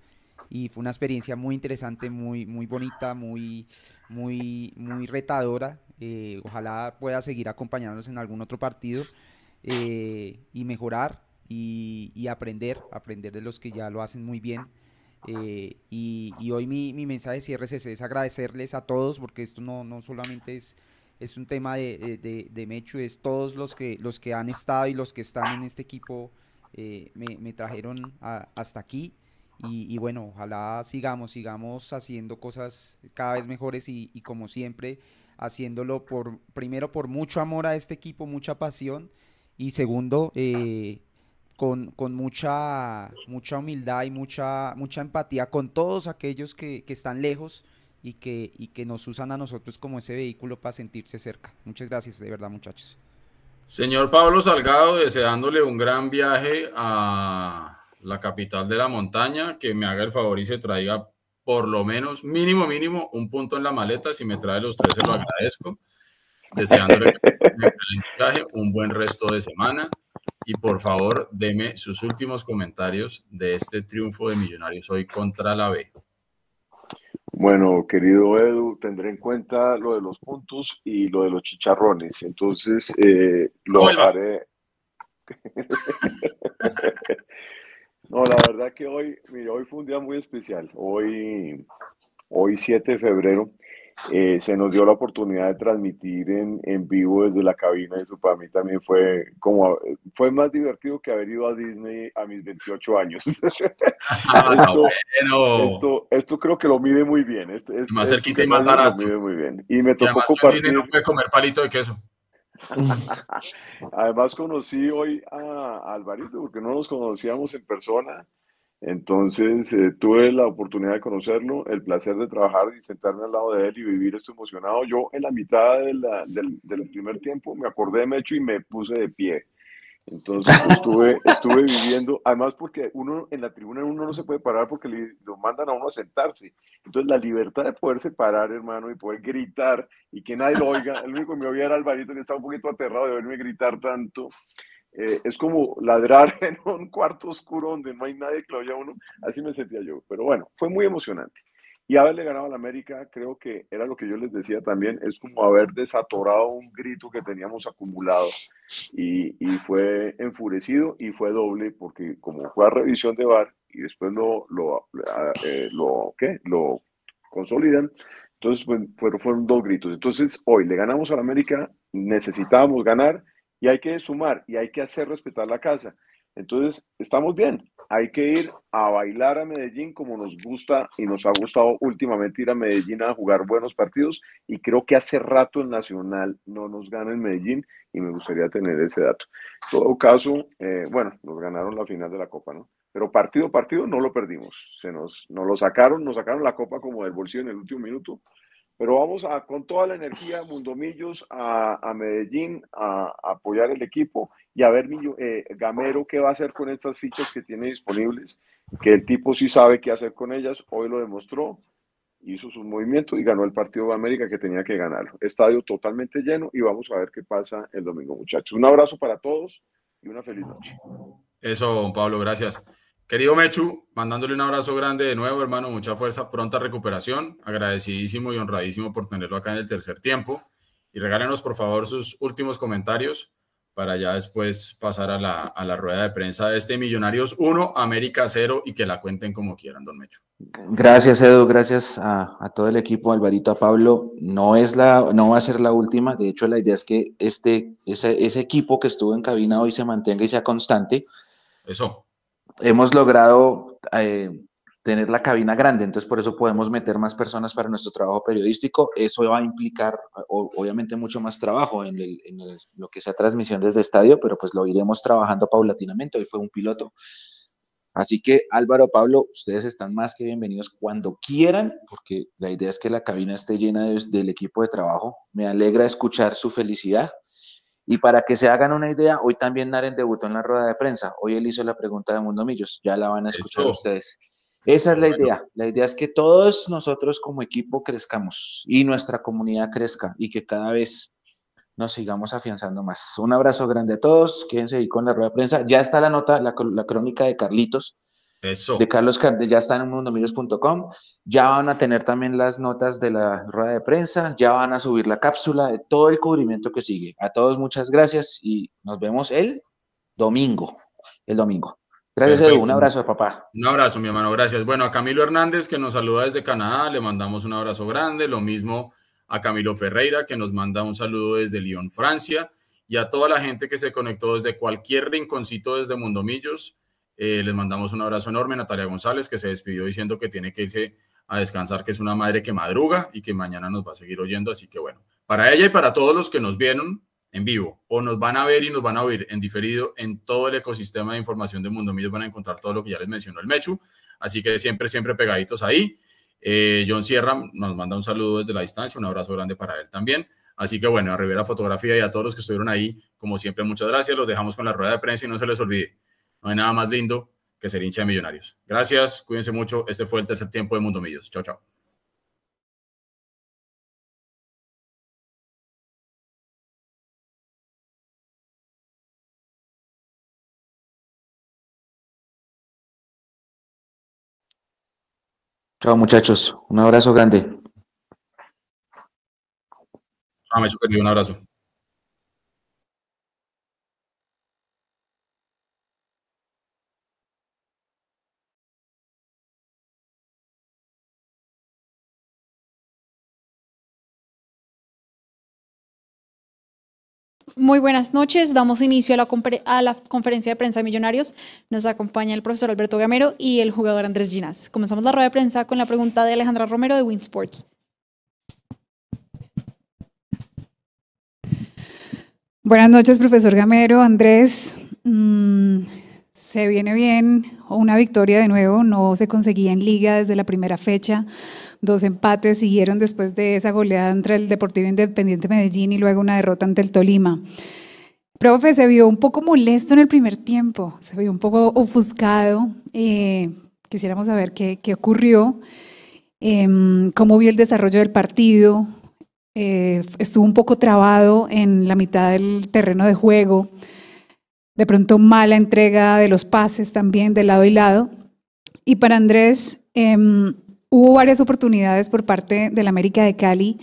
[SPEAKER 3] y fue una experiencia muy interesante, muy, muy bonita, muy, muy, muy retadora. Eh, ojalá pueda seguir acompañándonos en algún otro partido eh, y mejorar y, y, aprender, aprender de los que ya lo hacen muy bien. Eh, y, hoy mi, mi, mensaje de cierre es, agradecerles a todos, porque esto no, no solamente es, es un tema de, de, de, Mechu, es todos los que, los que han estado y los que están en este equipo eh, me, me, trajeron hasta aquí. Y, bueno, ojalá sigamos, sigamos haciendo cosas cada vez mejores y, y como siempre, haciéndolo por, primero por mucho amor a este equipo, mucha pasión y segundo, eh, con, con, mucha, mucha humildad y mucha, mucha empatía con todos aquellos que, que están lejos y que, y que nos usan a nosotros como ese vehículo para sentirse cerca. Muchas gracias, de verdad, muchachos.
[SPEAKER 2] Señor Pablo Salgado, deseándole un gran viaje a la capital de la montaña, que me haga el favor y se traiga por lo menos, mínimo, mínimo, un punto en la maleta. Si me trae los tres, se lo agradezco. Deseándole un viaje, un buen resto de semana. Y por favor, deme sus últimos comentarios de este triunfo de Millonarios hoy contra la B.
[SPEAKER 4] Bueno, querido Edu, tendré en cuenta lo de los puntos y lo de los chicharrones. Entonces, eh, lo haré. no, la verdad que hoy, mire, hoy fue un día muy especial. Hoy, hoy 7 de febrero, eh, se nos dio la oportunidad de transmitir en, en, vivo desde la cabina. Eso para mí también fue como fue más divertido que haber ido a Disney a mis 28 años. Ah, esto, bueno. esto, esto, creo que lo mide muy bien. Este, este,
[SPEAKER 2] más cerquita y más barato.
[SPEAKER 4] Lo mide muy bien. Y me tocó compartir.
[SPEAKER 2] no puede comer palito de queso.
[SPEAKER 4] Además conocí hoy a Alvarito porque no nos conocíamos en persona entonces eh, tuve la oportunidad de conocerlo, el placer de trabajar y sentarme al lado de él y vivir esto emocionado. Yo en la mitad del, del, primer tiempo me acordé de Mecho y me puse de pie. Entonces estuve, viviendo, además porque uno en la tribuna uno no se puede parar porque le, lo mandan a uno a sentarse. Entonces la libertad de poderse parar, hermano, y poder gritar y que nadie lo oiga. El único que me oía era Alvarito, que estaba un poquito aterrado de verme gritar tanto. Eh, es como ladrar en un cuarto oscuro donde no hay nadie que lo oiga uno. Así me sentía yo. Pero bueno, fue muy emocionante. Y haberle ganado a la América, creo que era lo que yo les decía también, es como haber desatorado un grito que teníamos acumulado y, y fue enfurecido y fue doble porque como fue a revisión de VAR y después lo, lo, eh, lo, ¿qué? lo consolidan, entonces pues, fueron dos gritos. Entonces hoy le ganamos a la América, necesitábamos ganar y hay que sumar y hay que hacer respetar la casa. Entonces, estamos bien. Hay que ir a bailar a Medellín como nos gusta y nos ha gustado últimamente ir a Medellín a jugar buenos partidos. Y creo que hace rato el Nacional no nos gana en Medellín y me gustaría tener ese dato. En todo caso, eh, bueno, nos ganaron la final de la Copa, ¿no? Pero partido partido no lo perdimos. Se nos, nos lo sacaron, nos sacaron la Copa como del bolsillo en el último minuto pero vamos a, con toda la energía, Mundomillos, a, a Medellín, a, apoyar el equipo y a ver eh, Gamero qué va a hacer con estas fichas que tiene disponibles, que el tipo sí sabe qué hacer con ellas, hoy lo demostró, hizo su movimiento y ganó el partido de América que tenía que ganar. Estadio totalmente lleno y vamos a ver qué pasa el domingo, muchachos. Un abrazo para todos y una feliz noche.
[SPEAKER 2] Eso, Pablo, gracias. Querido Mechu, mandándole un abrazo grande de nuevo, hermano, mucha fuerza, pronta recuperación, agradecidísimo y honradísimo por tenerlo acá en el tercer tiempo. Y regálenos, por favor, sus últimos comentarios para ya después pasar a la, a la rueda de prensa de este Millonarios 1, América 0 y que la cuenten como quieran, don Mechu.
[SPEAKER 1] Gracias, Edu, gracias a, a, todo el equipo, Alvarito, a Pablo. No, es la, no va a ser la última, de hecho la idea es que este, ese, ese equipo que estuvo en cabina hoy se mantenga y sea constante.
[SPEAKER 2] Eso
[SPEAKER 1] hemos logrado eh, tener la cabina grande, entonces por eso podemos meter más personas para nuestro trabajo periodístico. Eso va a implicar, obviamente, mucho más trabajo en, lo que sea transmisión desde estadio, pero pues lo iremos trabajando paulatinamente. Hoy fue un piloto. Así que Álvaro, Pablo, ustedes están más que bienvenidos cuando quieran, porque la idea es que la cabina esté llena del equipo de trabajo. Me alegra escuchar su felicidad y para que se hagan una idea, hoy también Naren debutó en la rueda de prensa. Hoy él hizo la pregunta de Mundo Millos. Ya la van a escuchar ustedes. Esa es la idea. La idea es que todos nosotros como equipo crezcamos y nuestra comunidad crezca y que cada vez nos sigamos afianzando más. Un abrazo grande a todos. Quédense ahí con la rueda de prensa. Ya está la nota, la, la crónica de Carlitos de Carlos Cardel ya está en mundomillos.com. Ya van a tener también las notas de la rueda de prensa, ya van a subir la cápsula, de todo el cubrimiento que sigue. A todos muchas gracias y nos vemos el domingo. El domingo. Gracias, Edu. Un abrazo, papá.
[SPEAKER 2] Un abrazo, mi hermano. Gracias. Bueno, a Camilo Hernández, que nos saluda desde Canadá, le mandamos un abrazo grande. Lo mismo a Camilo Ferreira, que nos manda un saludo desde Lyon, Francia. Y a toda la gente que se conectó desde cualquier rinconcito desde Mundomillos. Eh, les mandamos un abrazo enorme. Natalia González, que se despidió diciendo que tiene que irse a descansar, que es una madre que madruga y que mañana nos va a seguir oyendo. Así que bueno, para ella y para todos los que nos vieron en vivo o nos van a ver y nos van a oír en diferido en todo el ecosistema de información de Mundo Millos van a encontrar todo lo que ya les mencionó el Mechu. Así que siempre, siempre pegaditos ahí. Eh, John Sierra nos manda un saludo desde la distancia, un abrazo grande para él también. Así que bueno, a Rivera Fotografía y a todos los que estuvieron ahí, como siempre, muchas gracias. Los dejamos con la rueda de prensa y no se les olvide, no hay nada más lindo que ser hincha de millonarios. Gracias, cuídense mucho. Este fue el tercer tiempo de Mundo Millos. Chao, chao.
[SPEAKER 1] Chao muchachos, un abrazo grande.
[SPEAKER 2] Ah, me un abrazo.
[SPEAKER 5] Muy buenas noches. Damos inicio a la, a la, conferencia de prensa de Millonarios. Nos acompaña el profesor Alberto Gamero y el jugador Andrés Ginas. Comenzamos la rueda de prensa con la pregunta de Alejandra Romero de Winsports.
[SPEAKER 6] Buenas noches, profesor Gamero, Andrés. Mm, se viene bien, una victoria de nuevo, no se conseguía en liga desde la primera fecha. Dos empates siguieron después de esa goleada entre el Deportivo Independiente Medellín y luego una derrota ante el Tolima. Profe, se vio un poco molesto en el primer tiempo, se vio un poco ofuscado. Eh, quisiéramos saber qué, qué ocurrió, eh, cómo vio el desarrollo del partido, eh, estuvo un poco trabado en la mitad del terreno de juego, de pronto mala entrega de los pases también de lado y lado. Y para Andrés, em, hubo varias oportunidades por parte del América de Cali.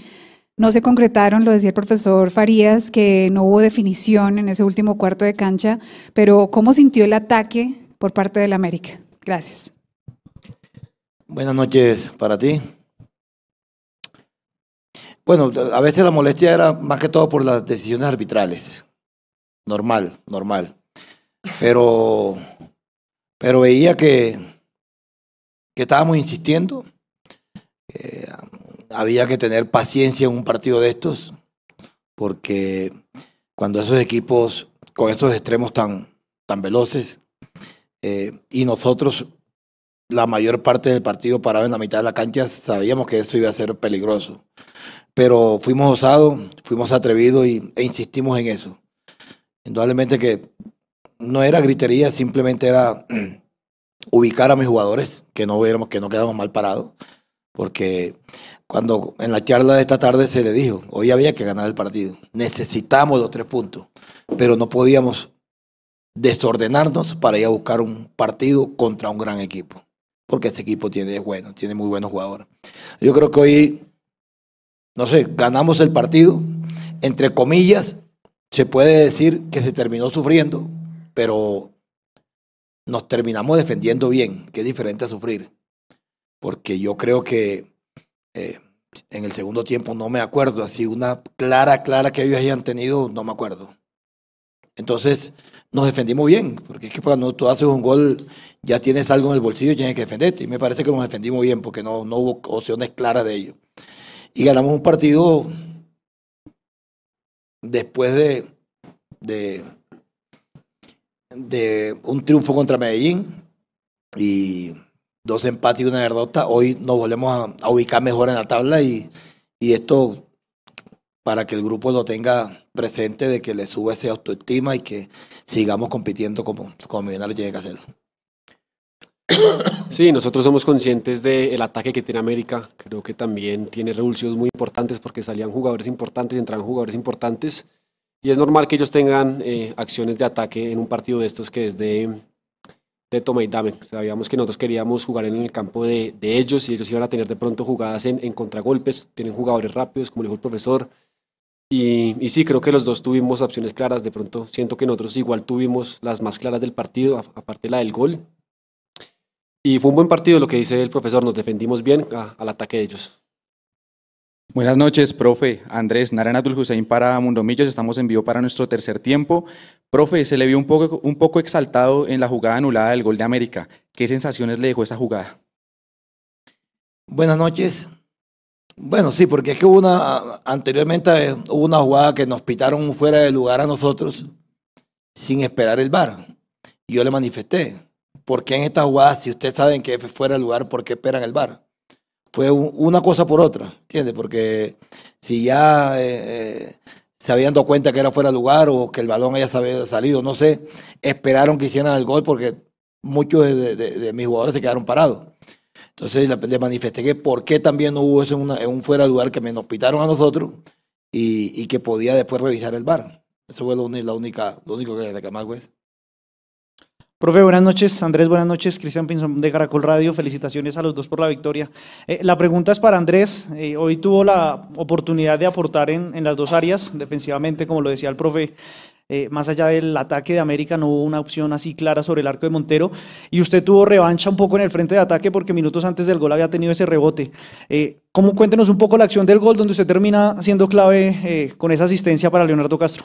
[SPEAKER 6] No se concretaron, lo decía el profesor Farías, que no hubo definición en ese último cuarto de cancha, pero ¿cómo sintió el ataque por parte del América? Gracias.
[SPEAKER 7] Buenas noches para ti. Bueno, a veces la molestia era más que todo por las decisiones arbitrales. Normal, normal. Pero, pero veía que, que estábamos insistiendo. Había que tener paciencia en un partido de estos, porque cuando esos equipos con estos extremos tan, tan veloces, eh, y nosotros la mayor parte del partido parado en la mitad de la cancha, sabíamos que eso iba a ser peligroso pero fuimos osados, fuimos atrevidos y, e insistimos en eso. Indudablemente que no era gritería, simplemente era ubicar a mis jugadores, que no que no quedamos mal parados, porque cuando en la charla de esta tarde se le dijo, hoy había que ganar el partido, necesitamos los tres puntos, pero no podíamos desordenarnos para ir a buscar un partido contra un gran equipo, porque ese equipo tiene, bueno, tiene muy buenos jugadores. Yo creo que hoy no sé, ganamos el partido, entre comillas, se puede decir que se terminó sufriendo, pero nos terminamos defendiendo bien, que es diferente a sufrir. Porque yo creo que eh, en el segundo tiempo no me acuerdo, así una clara, clara que ellos hayan tenido, no me acuerdo. Entonces nos defendimos bien, porque es que cuando tú haces un gol ya tienes algo en el bolsillo y tienes que defenderte. Y me parece que nos defendimos bien porque no, no hubo opciones claras de ello y ganamos un partido después de, de, de un triunfo contra Medellín y dos empates y una derrota. Hoy nos volvemos a, ubicar mejor en la tabla y, y, esto para que el grupo lo tenga presente de que le sube esa autoestima y que sigamos compitiendo como, como Millonarios tiene que hacerlo.
[SPEAKER 8] Sí, nosotros somos conscientes del ataque que tiene América. Creo que también tiene revulsivos muy importantes porque salían jugadores importantes entraban jugadores importantes. Y es normal que ellos tengan eh, acciones de ataque en un partido de estos que es de, de toma y dame. Sabíamos que nosotros queríamos jugar en el campo de, de ellos y ellos iban a tener de pronto jugadas en, en contragolpes. Tienen jugadores rápidos, como dijo el profesor. Y, y, sí, creo que los dos tuvimos opciones claras. De pronto siento que nosotros igual tuvimos las más claras del partido, aparte la del gol. Y fue un buen partido lo que dice el profesor, nos defendimos bien al ataque de ellos.
[SPEAKER 9] Buenas noches, profe. Andrés Narana Abdul Hussein para Mundo Millos. Estamos en vivo para nuestro tercer tiempo. Profe, se le vio un poco, exaltado en la jugada anulada del gol de América. ¿Qué sensaciones le dejó esa jugada?
[SPEAKER 7] Buenas noches. Bueno, sí, porque es que hubo una, anteriormente eh, hubo una jugada que nos pitaron fuera de lugar a nosotros sin esperar el bar. Yo le manifesté, ¿por qué en esta jugada, si ustedes saben que fuera de lugar, por qué esperan el bar? Fue una cosa por otra, ¿entiendes? Porque si ya eh, eh, se habían dado cuenta que era fuera de lugar o que el balón haya salido, no sé, esperaron que hicieran el gol porque muchos de mis jugadores se quedaron parados. Entonces le, manifesté que por qué también no hubo eso en, un fuera de lugar que me nos pitaron a nosotros y, que podía después revisar el bar. Eso fue lo, lo único que reclamaba es.
[SPEAKER 10] Profe, buenas noches. Andrés, buenas noches. Cristian Pinzón de Caracol Radio. Felicitaciones a los dos por la victoria. Eh, la pregunta es para Andrés. Eh, hoy tuvo la oportunidad de aportar en, en, las dos áreas, defensivamente, como lo decía el profe, eh, más allá del ataque de América, no hubo una opción así clara sobre el arco de Montero. Y usted tuvo revancha un poco en el frente de ataque porque minutos antes del gol había tenido ese rebote. ¿Cómo cuéntenos un poco la acción del gol donde usted termina siendo clave con esa asistencia para Leonardo Castro?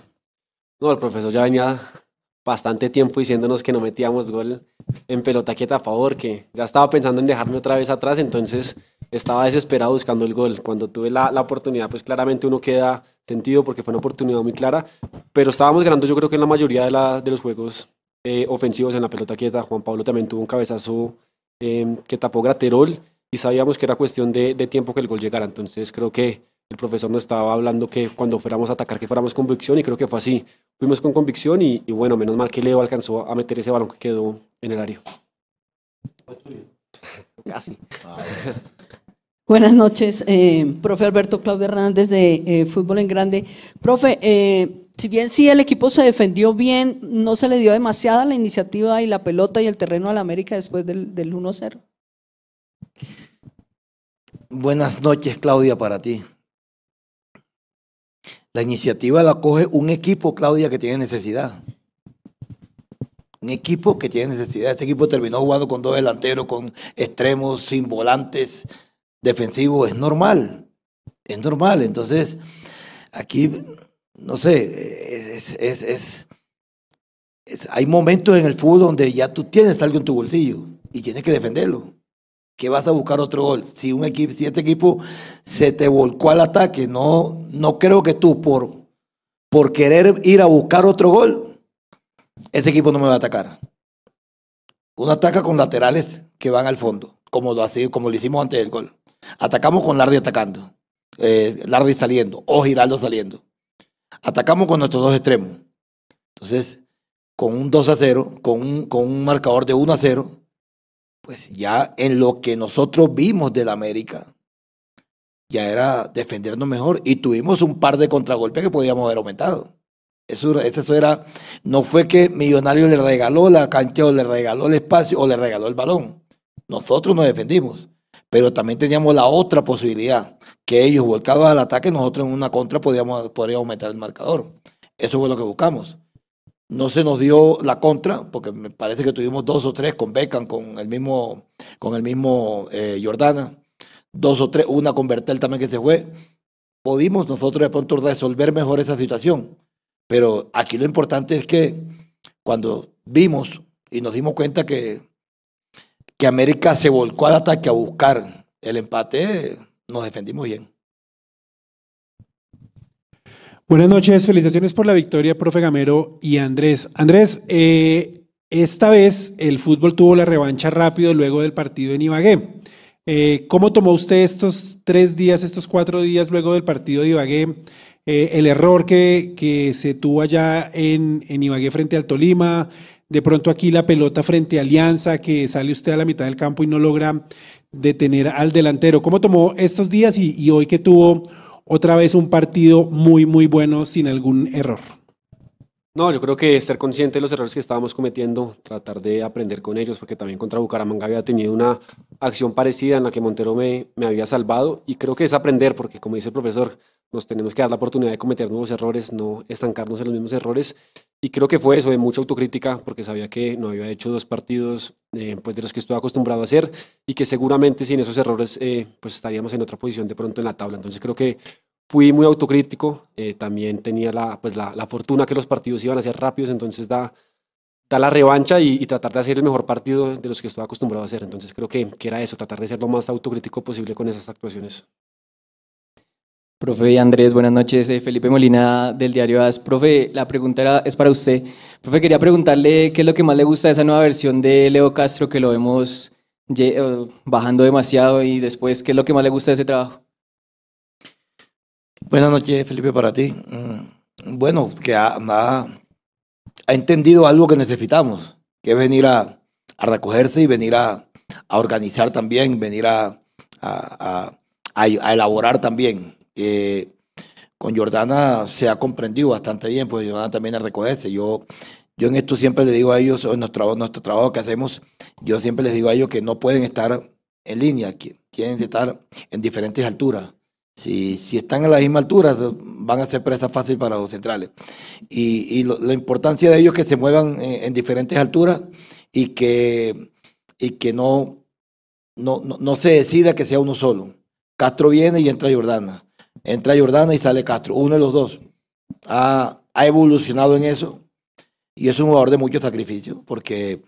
[SPEAKER 8] No, el profesor ya venía bastante tiempo diciéndonos que no metíamos gol en pelota quieta a favor, que ya estaba pensando en dejarme otra vez atrás, entonces estaba desesperado buscando el gol. Cuando tuve la, la oportunidad, pues claramente uno queda sentido porque fue una oportunidad muy clara, pero estábamos ganando yo creo que en la mayoría de, la, de los juegos eh, ofensivos en la pelota quieta. Juan Pablo también tuvo un cabezazo em, que tapó Graterol y sabíamos que era cuestión de, de, tiempo que el gol llegara. Entonces creo que el profesor nos estaba hablando que cuando fuéramos a atacar que fuéramos con convicción y creo que fue así. Fuimos con convicción y, y bueno, menos mal que Leo alcanzó a meter ese balón que quedó en el área.
[SPEAKER 10] Casi.
[SPEAKER 11] Buenas noches, eh, profe Alberto Claudio Hernández de eh, Fútbol en Grande. Profe, eh, si bien sí el equipo se defendió bien, ¿no se le dio demasiada la iniciativa y la pelota y el terreno a la América después del, del 1-0?
[SPEAKER 7] Buenas noches, Claudia, para ti. La iniciativa la coge un equipo, Claudia, que tiene necesidad. Un equipo que tiene necesidad. Este equipo terminó jugando con dos delanteros, con extremos, sin volantes defensivo es normal, es normal. Entonces, aquí, no sé, es, es, hay momentos en el fútbol donde ya tú tienes algo en tu bolsillo y tienes que defenderlo. Que vas a buscar otro gol. Si un equipo, si este equipo se te volcó al ataque, no, no creo que tú por, por querer ir a buscar otro gol, ese equipo no me va a atacar. Uno ataca con laterales que van al fondo, como lo, como lo hicimos antes del gol. Atacamos con Lardi atacando, eh, Lardi saliendo o Giraldo saliendo. Atacamos con nuestros dos extremos. Entonces, con un 2 a 0, con un, con un marcador de 1 a 0, pues ya en lo que nosotros vimos del América, ya era defendernos mejor y tuvimos un par de contragolpes que podíamos haber aumentado. Eso, eso era, no fue que Millonario le regaló la cancha o le regaló el espacio o le regaló el balón. Nosotros nos defendimos pero también teníamos la otra posibilidad, que ellos volcados al ataque, nosotros en una contra podíamos, podríamos aumentar el marcador. Eso fue lo que buscamos. No se nos dio la contra, porque me parece que tuvimos dos o tres con Beckham, con el mismo, con el mismo eh, Jordana, dos o tres, una con Bertel también que se fue. Pudimos nosotros de pronto resolver mejor esa situación. Pero aquí lo importante es que cuando vimos y nos dimos cuenta que que América se volcó al ataque a buscar el empate, nos defendimos bien.
[SPEAKER 12] Buenas noches, felicitaciones por la victoria, profe Gamero y Andrés. Andrés, eh, esta vez el fútbol tuvo la revancha rápido luego del partido en Ibagué. Eh, ¿Cómo tomó usted estos tres días, estos cuatro días luego del partido de Ibagué? Eh, el error que, que, se tuvo allá en, en Ibagué frente al Tolima, de pronto aquí la pelota frente a Alianza, que sale usted a la mitad del campo y no logra detener al delantero. ¿Cómo tomó estos días y, hoy que tuvo otra vez un partido muy, muy bueno sin algún error?
[SPEAKER 8] No, yo creo que ser consciente de los errores que estábamos cometiendo, tratar de aprender con ellos, porque también contra Bucaramanga había tenido una acción parecida en la que Montero me, me había salvado, y creo que es aprender, porque como dice el profesor, nos tenemos que dar la oportunidad de cometer nuevos errores, no estancarnos en los mismos errores, y creo que fue eso, de mucha autocrítica, porque sabía que no había hecho dos partidos eh, pues de los que estoy acostumbrado a hacer y que seguramente sin esos errores eh, pues estaríamos en otra posición de pronto en la tabla. Entonces creo que fui muy autocrítico, eh, también tenía la, pues la, la, fortuna que los partidos iban a ser rápidos, entonces da, da la revancha y, tratar de hacer el mejor partido de los que estoy acostumbrado a hacer. Entonces creo que, que era eso, tratar de ser lo más autocrítico posible con esas actuaciones.
[SPEAKER 13] Profe Andrés, buenas noches. Eh, Felipe Molina del diario AS. Profe, la pregunta era- es para usted. Profe, quería preguntarle qué es lo que más le gusta de esa nueva versión de Leo Castro que lo vemos eh, bajando demasiado y después, ¿qué es lo que más le gusta de ese trabajo?
[SPEAKER 7] Buenas noches, Felipe, para ti. Mm, Bueno, que ha, entendido algo que necesitamos, que es venir a, a recogerse y venir a, organizar también, venir a elaborar también. Eh, con Jordana se ha comprendido bastante bien, pues Jordana también a recogerse. Yo, yo en esto siempre le digo a ellos, en nuestro, nuestro trabajo que hacemos, yo siempre les digo a ellos que no pueden estar en línea, que tienen que estar en diferentes alturas. Si, si están a la misma altura, van a ser presa fácil para los centrales. Y, y la importancia de ellos es que se muevan en, en diferentes alturas y que, y que no, no, no, no se decida que sea uno solo. Castro viene y entra Jordana. Entra Jordana y sale Castro. Uno de los dos. Ha, ha evolucionado en eso y es un jugador de mucho sacrificio porque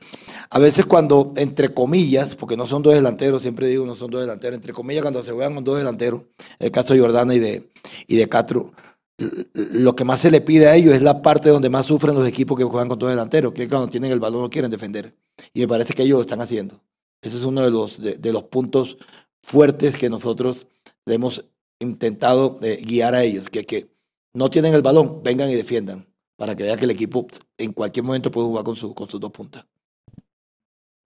[SPEAKER 7] a veces cuando, entre comillas, porque no son dos delanteros, siempre digo no son dos delanteros, entre comillas cuando se juegan con dos delanteros, el caso de Jordana y de, y de Castro, lo que más se le pide a ellos es la parte donde más sufren los equipos que juegan con dos delanteros, que cuando tienen el balón no quieren defender. Y me parece que ellos lo están haciendo. Ese es uno de los, de, los puntos fuertes que nosotros hemos intentado eh, guiar a ellos, que, que no tienen el balón, vengan y defiendan, para que vean que el equipo en cualquier momento puede jugar con, su, con sus dos puntas.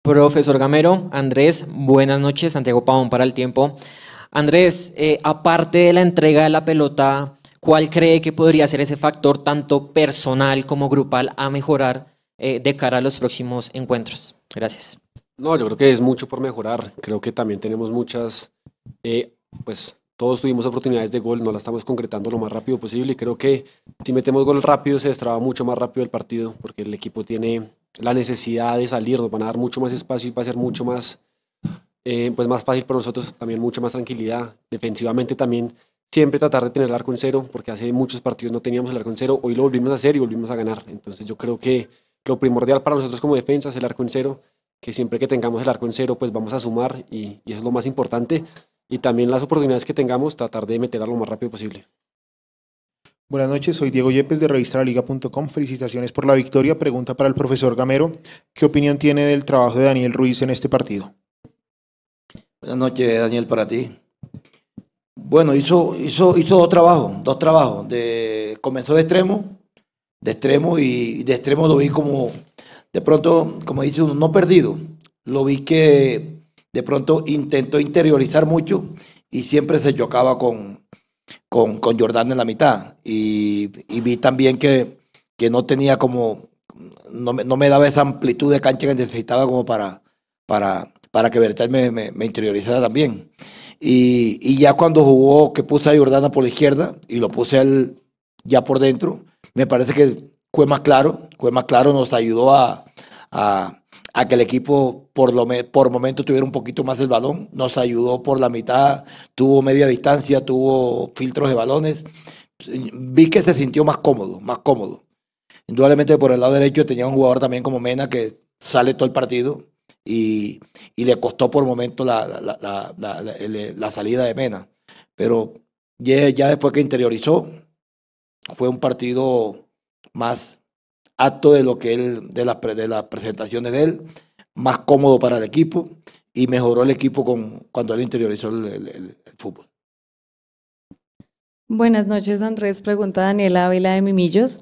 [SPEAKER 14] Profesor Gamero, Andrés, buenas noches. Santiago Pavón para el tiempo. Andrés, eh, aparte de la entrega de la pelota, ¿cuál cree que podría ser ese factor tanto personal como grupal a mejorar eh, de cara a los próximos encuentros? Gracias.
[SPEAKER 8] No, yo creo que es mucho por mejorar. Creo que también tenemos muchas, eh, pues todos tuvimos oportunidades de gol, no la estamos concretando lo más rápido posible y creo que si metemos gol rápido se destraba mucho más rápido el partido porque el equipo tiene la necesidad de salir, nos van a dar mucho más espacio y va a ser mucho más, eh, pues más fácil para nosotros, también mucha más tranquilidad. Defensivamente también siempre tratar de tener el arco en cero porque hace muchos partidos no teníamos el arco en cero, hoy lo volvimos a hacer y volvimos a ganar. Entonces yo creo que lo primordial para nosotros como defensa es el arco en cero que siempre que tengamos el arco en cero, pues vamos a sumar y, y eso es lo más importante. Y también las oportunidades que tengamos, tratar de meterla lo más rápido posible.
[SPEAKER 15] Buenas noches, soy Diego Yepes de revistalaliga.com. Felicitaciones por la victoria. Pregunta para el profesor Gamero. ¿Qué opinión tiene del trabajo de Daniel Ruiz en este partido?
[SPEAKER 7] Buenas noches, Daniel, para ti. Bueno, hizo, hizo, hizo dos trabajos, dos trabajos. De, comenzó de extremo, de extremo y de extremo lo vi como, de pronto, como dice uno, no perdido. Lo vi que de pronto intentó interiorizar mucho y siempre se chocaba con, con, en la mitad. Y, vi también que, que no tenía como, no me, no me daba esa amplitud de cancha que necesitaba como para, para, para que Bertel me, me, interiorizara también. Y, y ya cuando jugó, que puse a Jordana por la izquierda y lo puse él ya por dentro, me parece que fue más claro, fue más claro, nos ayudó a, a que el equipo por, lo por momento tuviera un poquito más el balón, nos ayudó por la mitad, tuvo media distancia, tuvo filtros de balones, vi que se sintió más cómodo, más cómodo. Indudablemente por el lado derecho tenía un jugador también como Mena que sale todo el partido y, y le costó por momento la, la, la, la salida de Mena. Pero ya, ya, después que interiorizó, fue un partido más apto de lo que él, de, la, de las presentaciones de él, más cómodo para el equipo y mejoró el equipo con, cuando él interiorizó el, el, el, el fútbol.
[SPEAKER 16] Buenas noches, Andrés. Pregunta Daniela Ávila de Mimillos.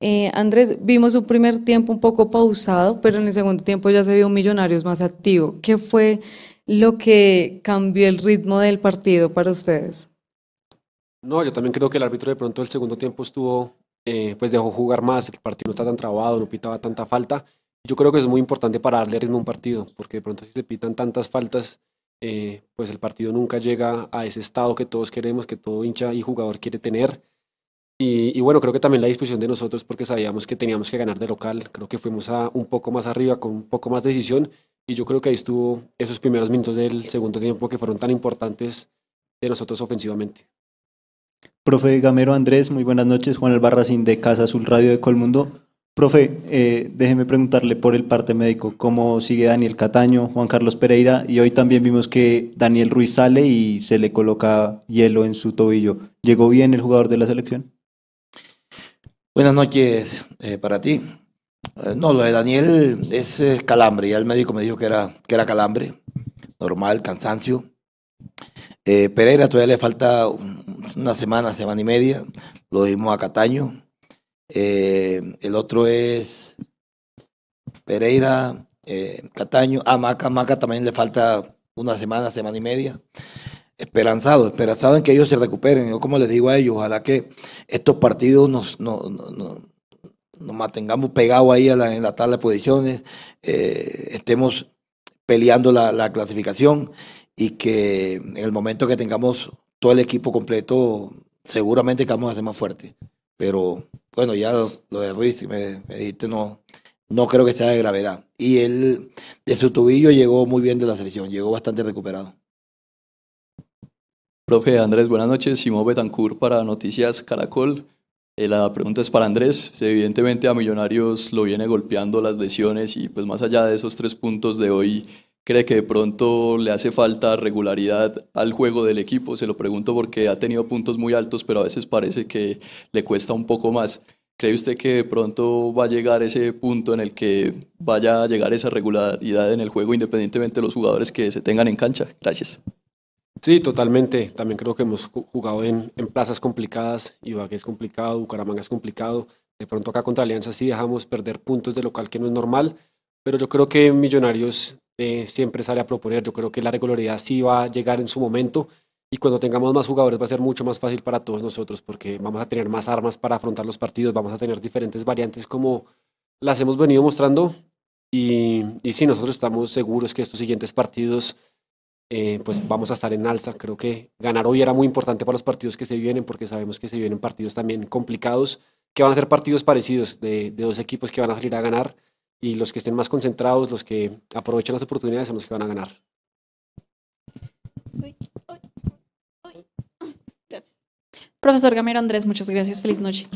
[SPEAKER 16] Eh, Andrés, vimos un primer tiempo un poco pausado, pero en el segundo tiempo ya se vio un Millonarios más activo. ¿Qué fue lo que cambió el ritmo del partido para ustedes?
[SPEAKER 8] No, yo también creo que el árbitro de pronto el segundo tiempo estuvo, eh, pues dejó jugar más, el partido no está tan trabado, no pitaba tanta falta. Yo creo que es muy importante para darle ritmo a un partido, porque de pronto si se pitan tantas faltas, eh, pues el partido nunca llega a ese estado que todos queremos, que todo hincha y jugador quiere tener. Y, y, bueno, creo que también la disposición de nosotros, porque sabíamos que teníamos que ganar de local, creo que fuimos a un poco más arriba, con un poco más de decisión, y yo creo que ahí estuvo esos primeros minutos del segundo tiempo que fueron tan importantes de nosotros ofensivamente.
[SPEAKER 17] Profe Gamero Andrés, muy buenas noches. Juan Albarracín de Casa Azul Radio de Colmundo. Profe, eh, déjeme preguntarle por el parte médico, ¿cómo sigue Daniel Cataño, Juan Carlos Pereira? Y hoy también vimos que Daniel Ruiz sale y se le coloca hielo en su tobillo. ¿Llegó bien el jugador de la selección?
[SPEAKER 7] Buenas noches eh, para ti. Eh, no, lo de Daniel es eh, calambre, ya el médico me dijo que era, que era calambre, normal, cansancio. Eh, Pereira todavía le falta un- una semana, semana y media, lo dimos a Cataño. Eh, el otro es Pereira, eh, Cataño, a Maca, Maca también le falta una semana, semana y media. Esperanzado, esperanzado en que ellos se recuperen. Yo como les digo a ellos, ojalá que estos partidos nos, no- no- no- nos mantengamos pegados ahí a en la tabla de posiciones, eh, estemos peleando la clasificación y que en el momento que tengamos todo el equipo completo, seguramente que vamos a ser más fuertes. Pero bueno, ya lo, lo de Ruiz, me, me dijiste, no, no creo que sea de gravedad. Y él, de su tobillo, llegó muy bien de la selección, llegó bastante recuperado.
[SPEAKER 18] Profe Andrés, buenas noches. Simón Betancourt para Noticias Caracol. Eh, la pregunta es para Andrés. Evidentemente a Millonarios lo viene golpeando las lesiones y pues más allá de esos tres puntos de hoy, ¿cree que de pronto le hace falta regularidad al juego del equipo? Se lo pregunto porque ha tenido puntos muy altos, pero a veces parece que le cuesta un poco más. ¿Cree usted que de pronto va a llegar ese punto en el que vaya a llegar esa regularidad en el juego independientemente de los jugadores que se tengan en cancha? Gracias.
[SPEAKER 8] Sí, totalmente. También creo que hemos ju- jugado en, en plazas complicadas. Ibagué es complicado, Bucaramanga es complicado. De pronto acá contra Alianza sí dejamos perder puntos de local que no es normal. Pero yo creo que Millonarios eh, siempre sale a proponer. Yo creo que la regularidad sí va a llegar en su momento. Y cuando tengamos más jugadores va a ser mucho más fácil para todos nosotros porque vamos a tener más armas para afrontar los partidos. Vamos a tener diferentes variantes como las hemos venido mostrando. Y, y sí, nosotros estamos seguros que estos siguientes partidos eh, pues vamos a estar en alza. Creo que ganar hoy era muy importante para los partidos que se vienen, porque sabemos que se vienen partidos también complicados, que van a ser partidos parecidos de, de dos equipos que van a salir a ganar, y los que estén más concentrados, los que aprovechen las oportunidades, son los que van a ganar.
[SPEAKER 5] Profesor Gamero Andrés, muchas gracias. Feliz noche.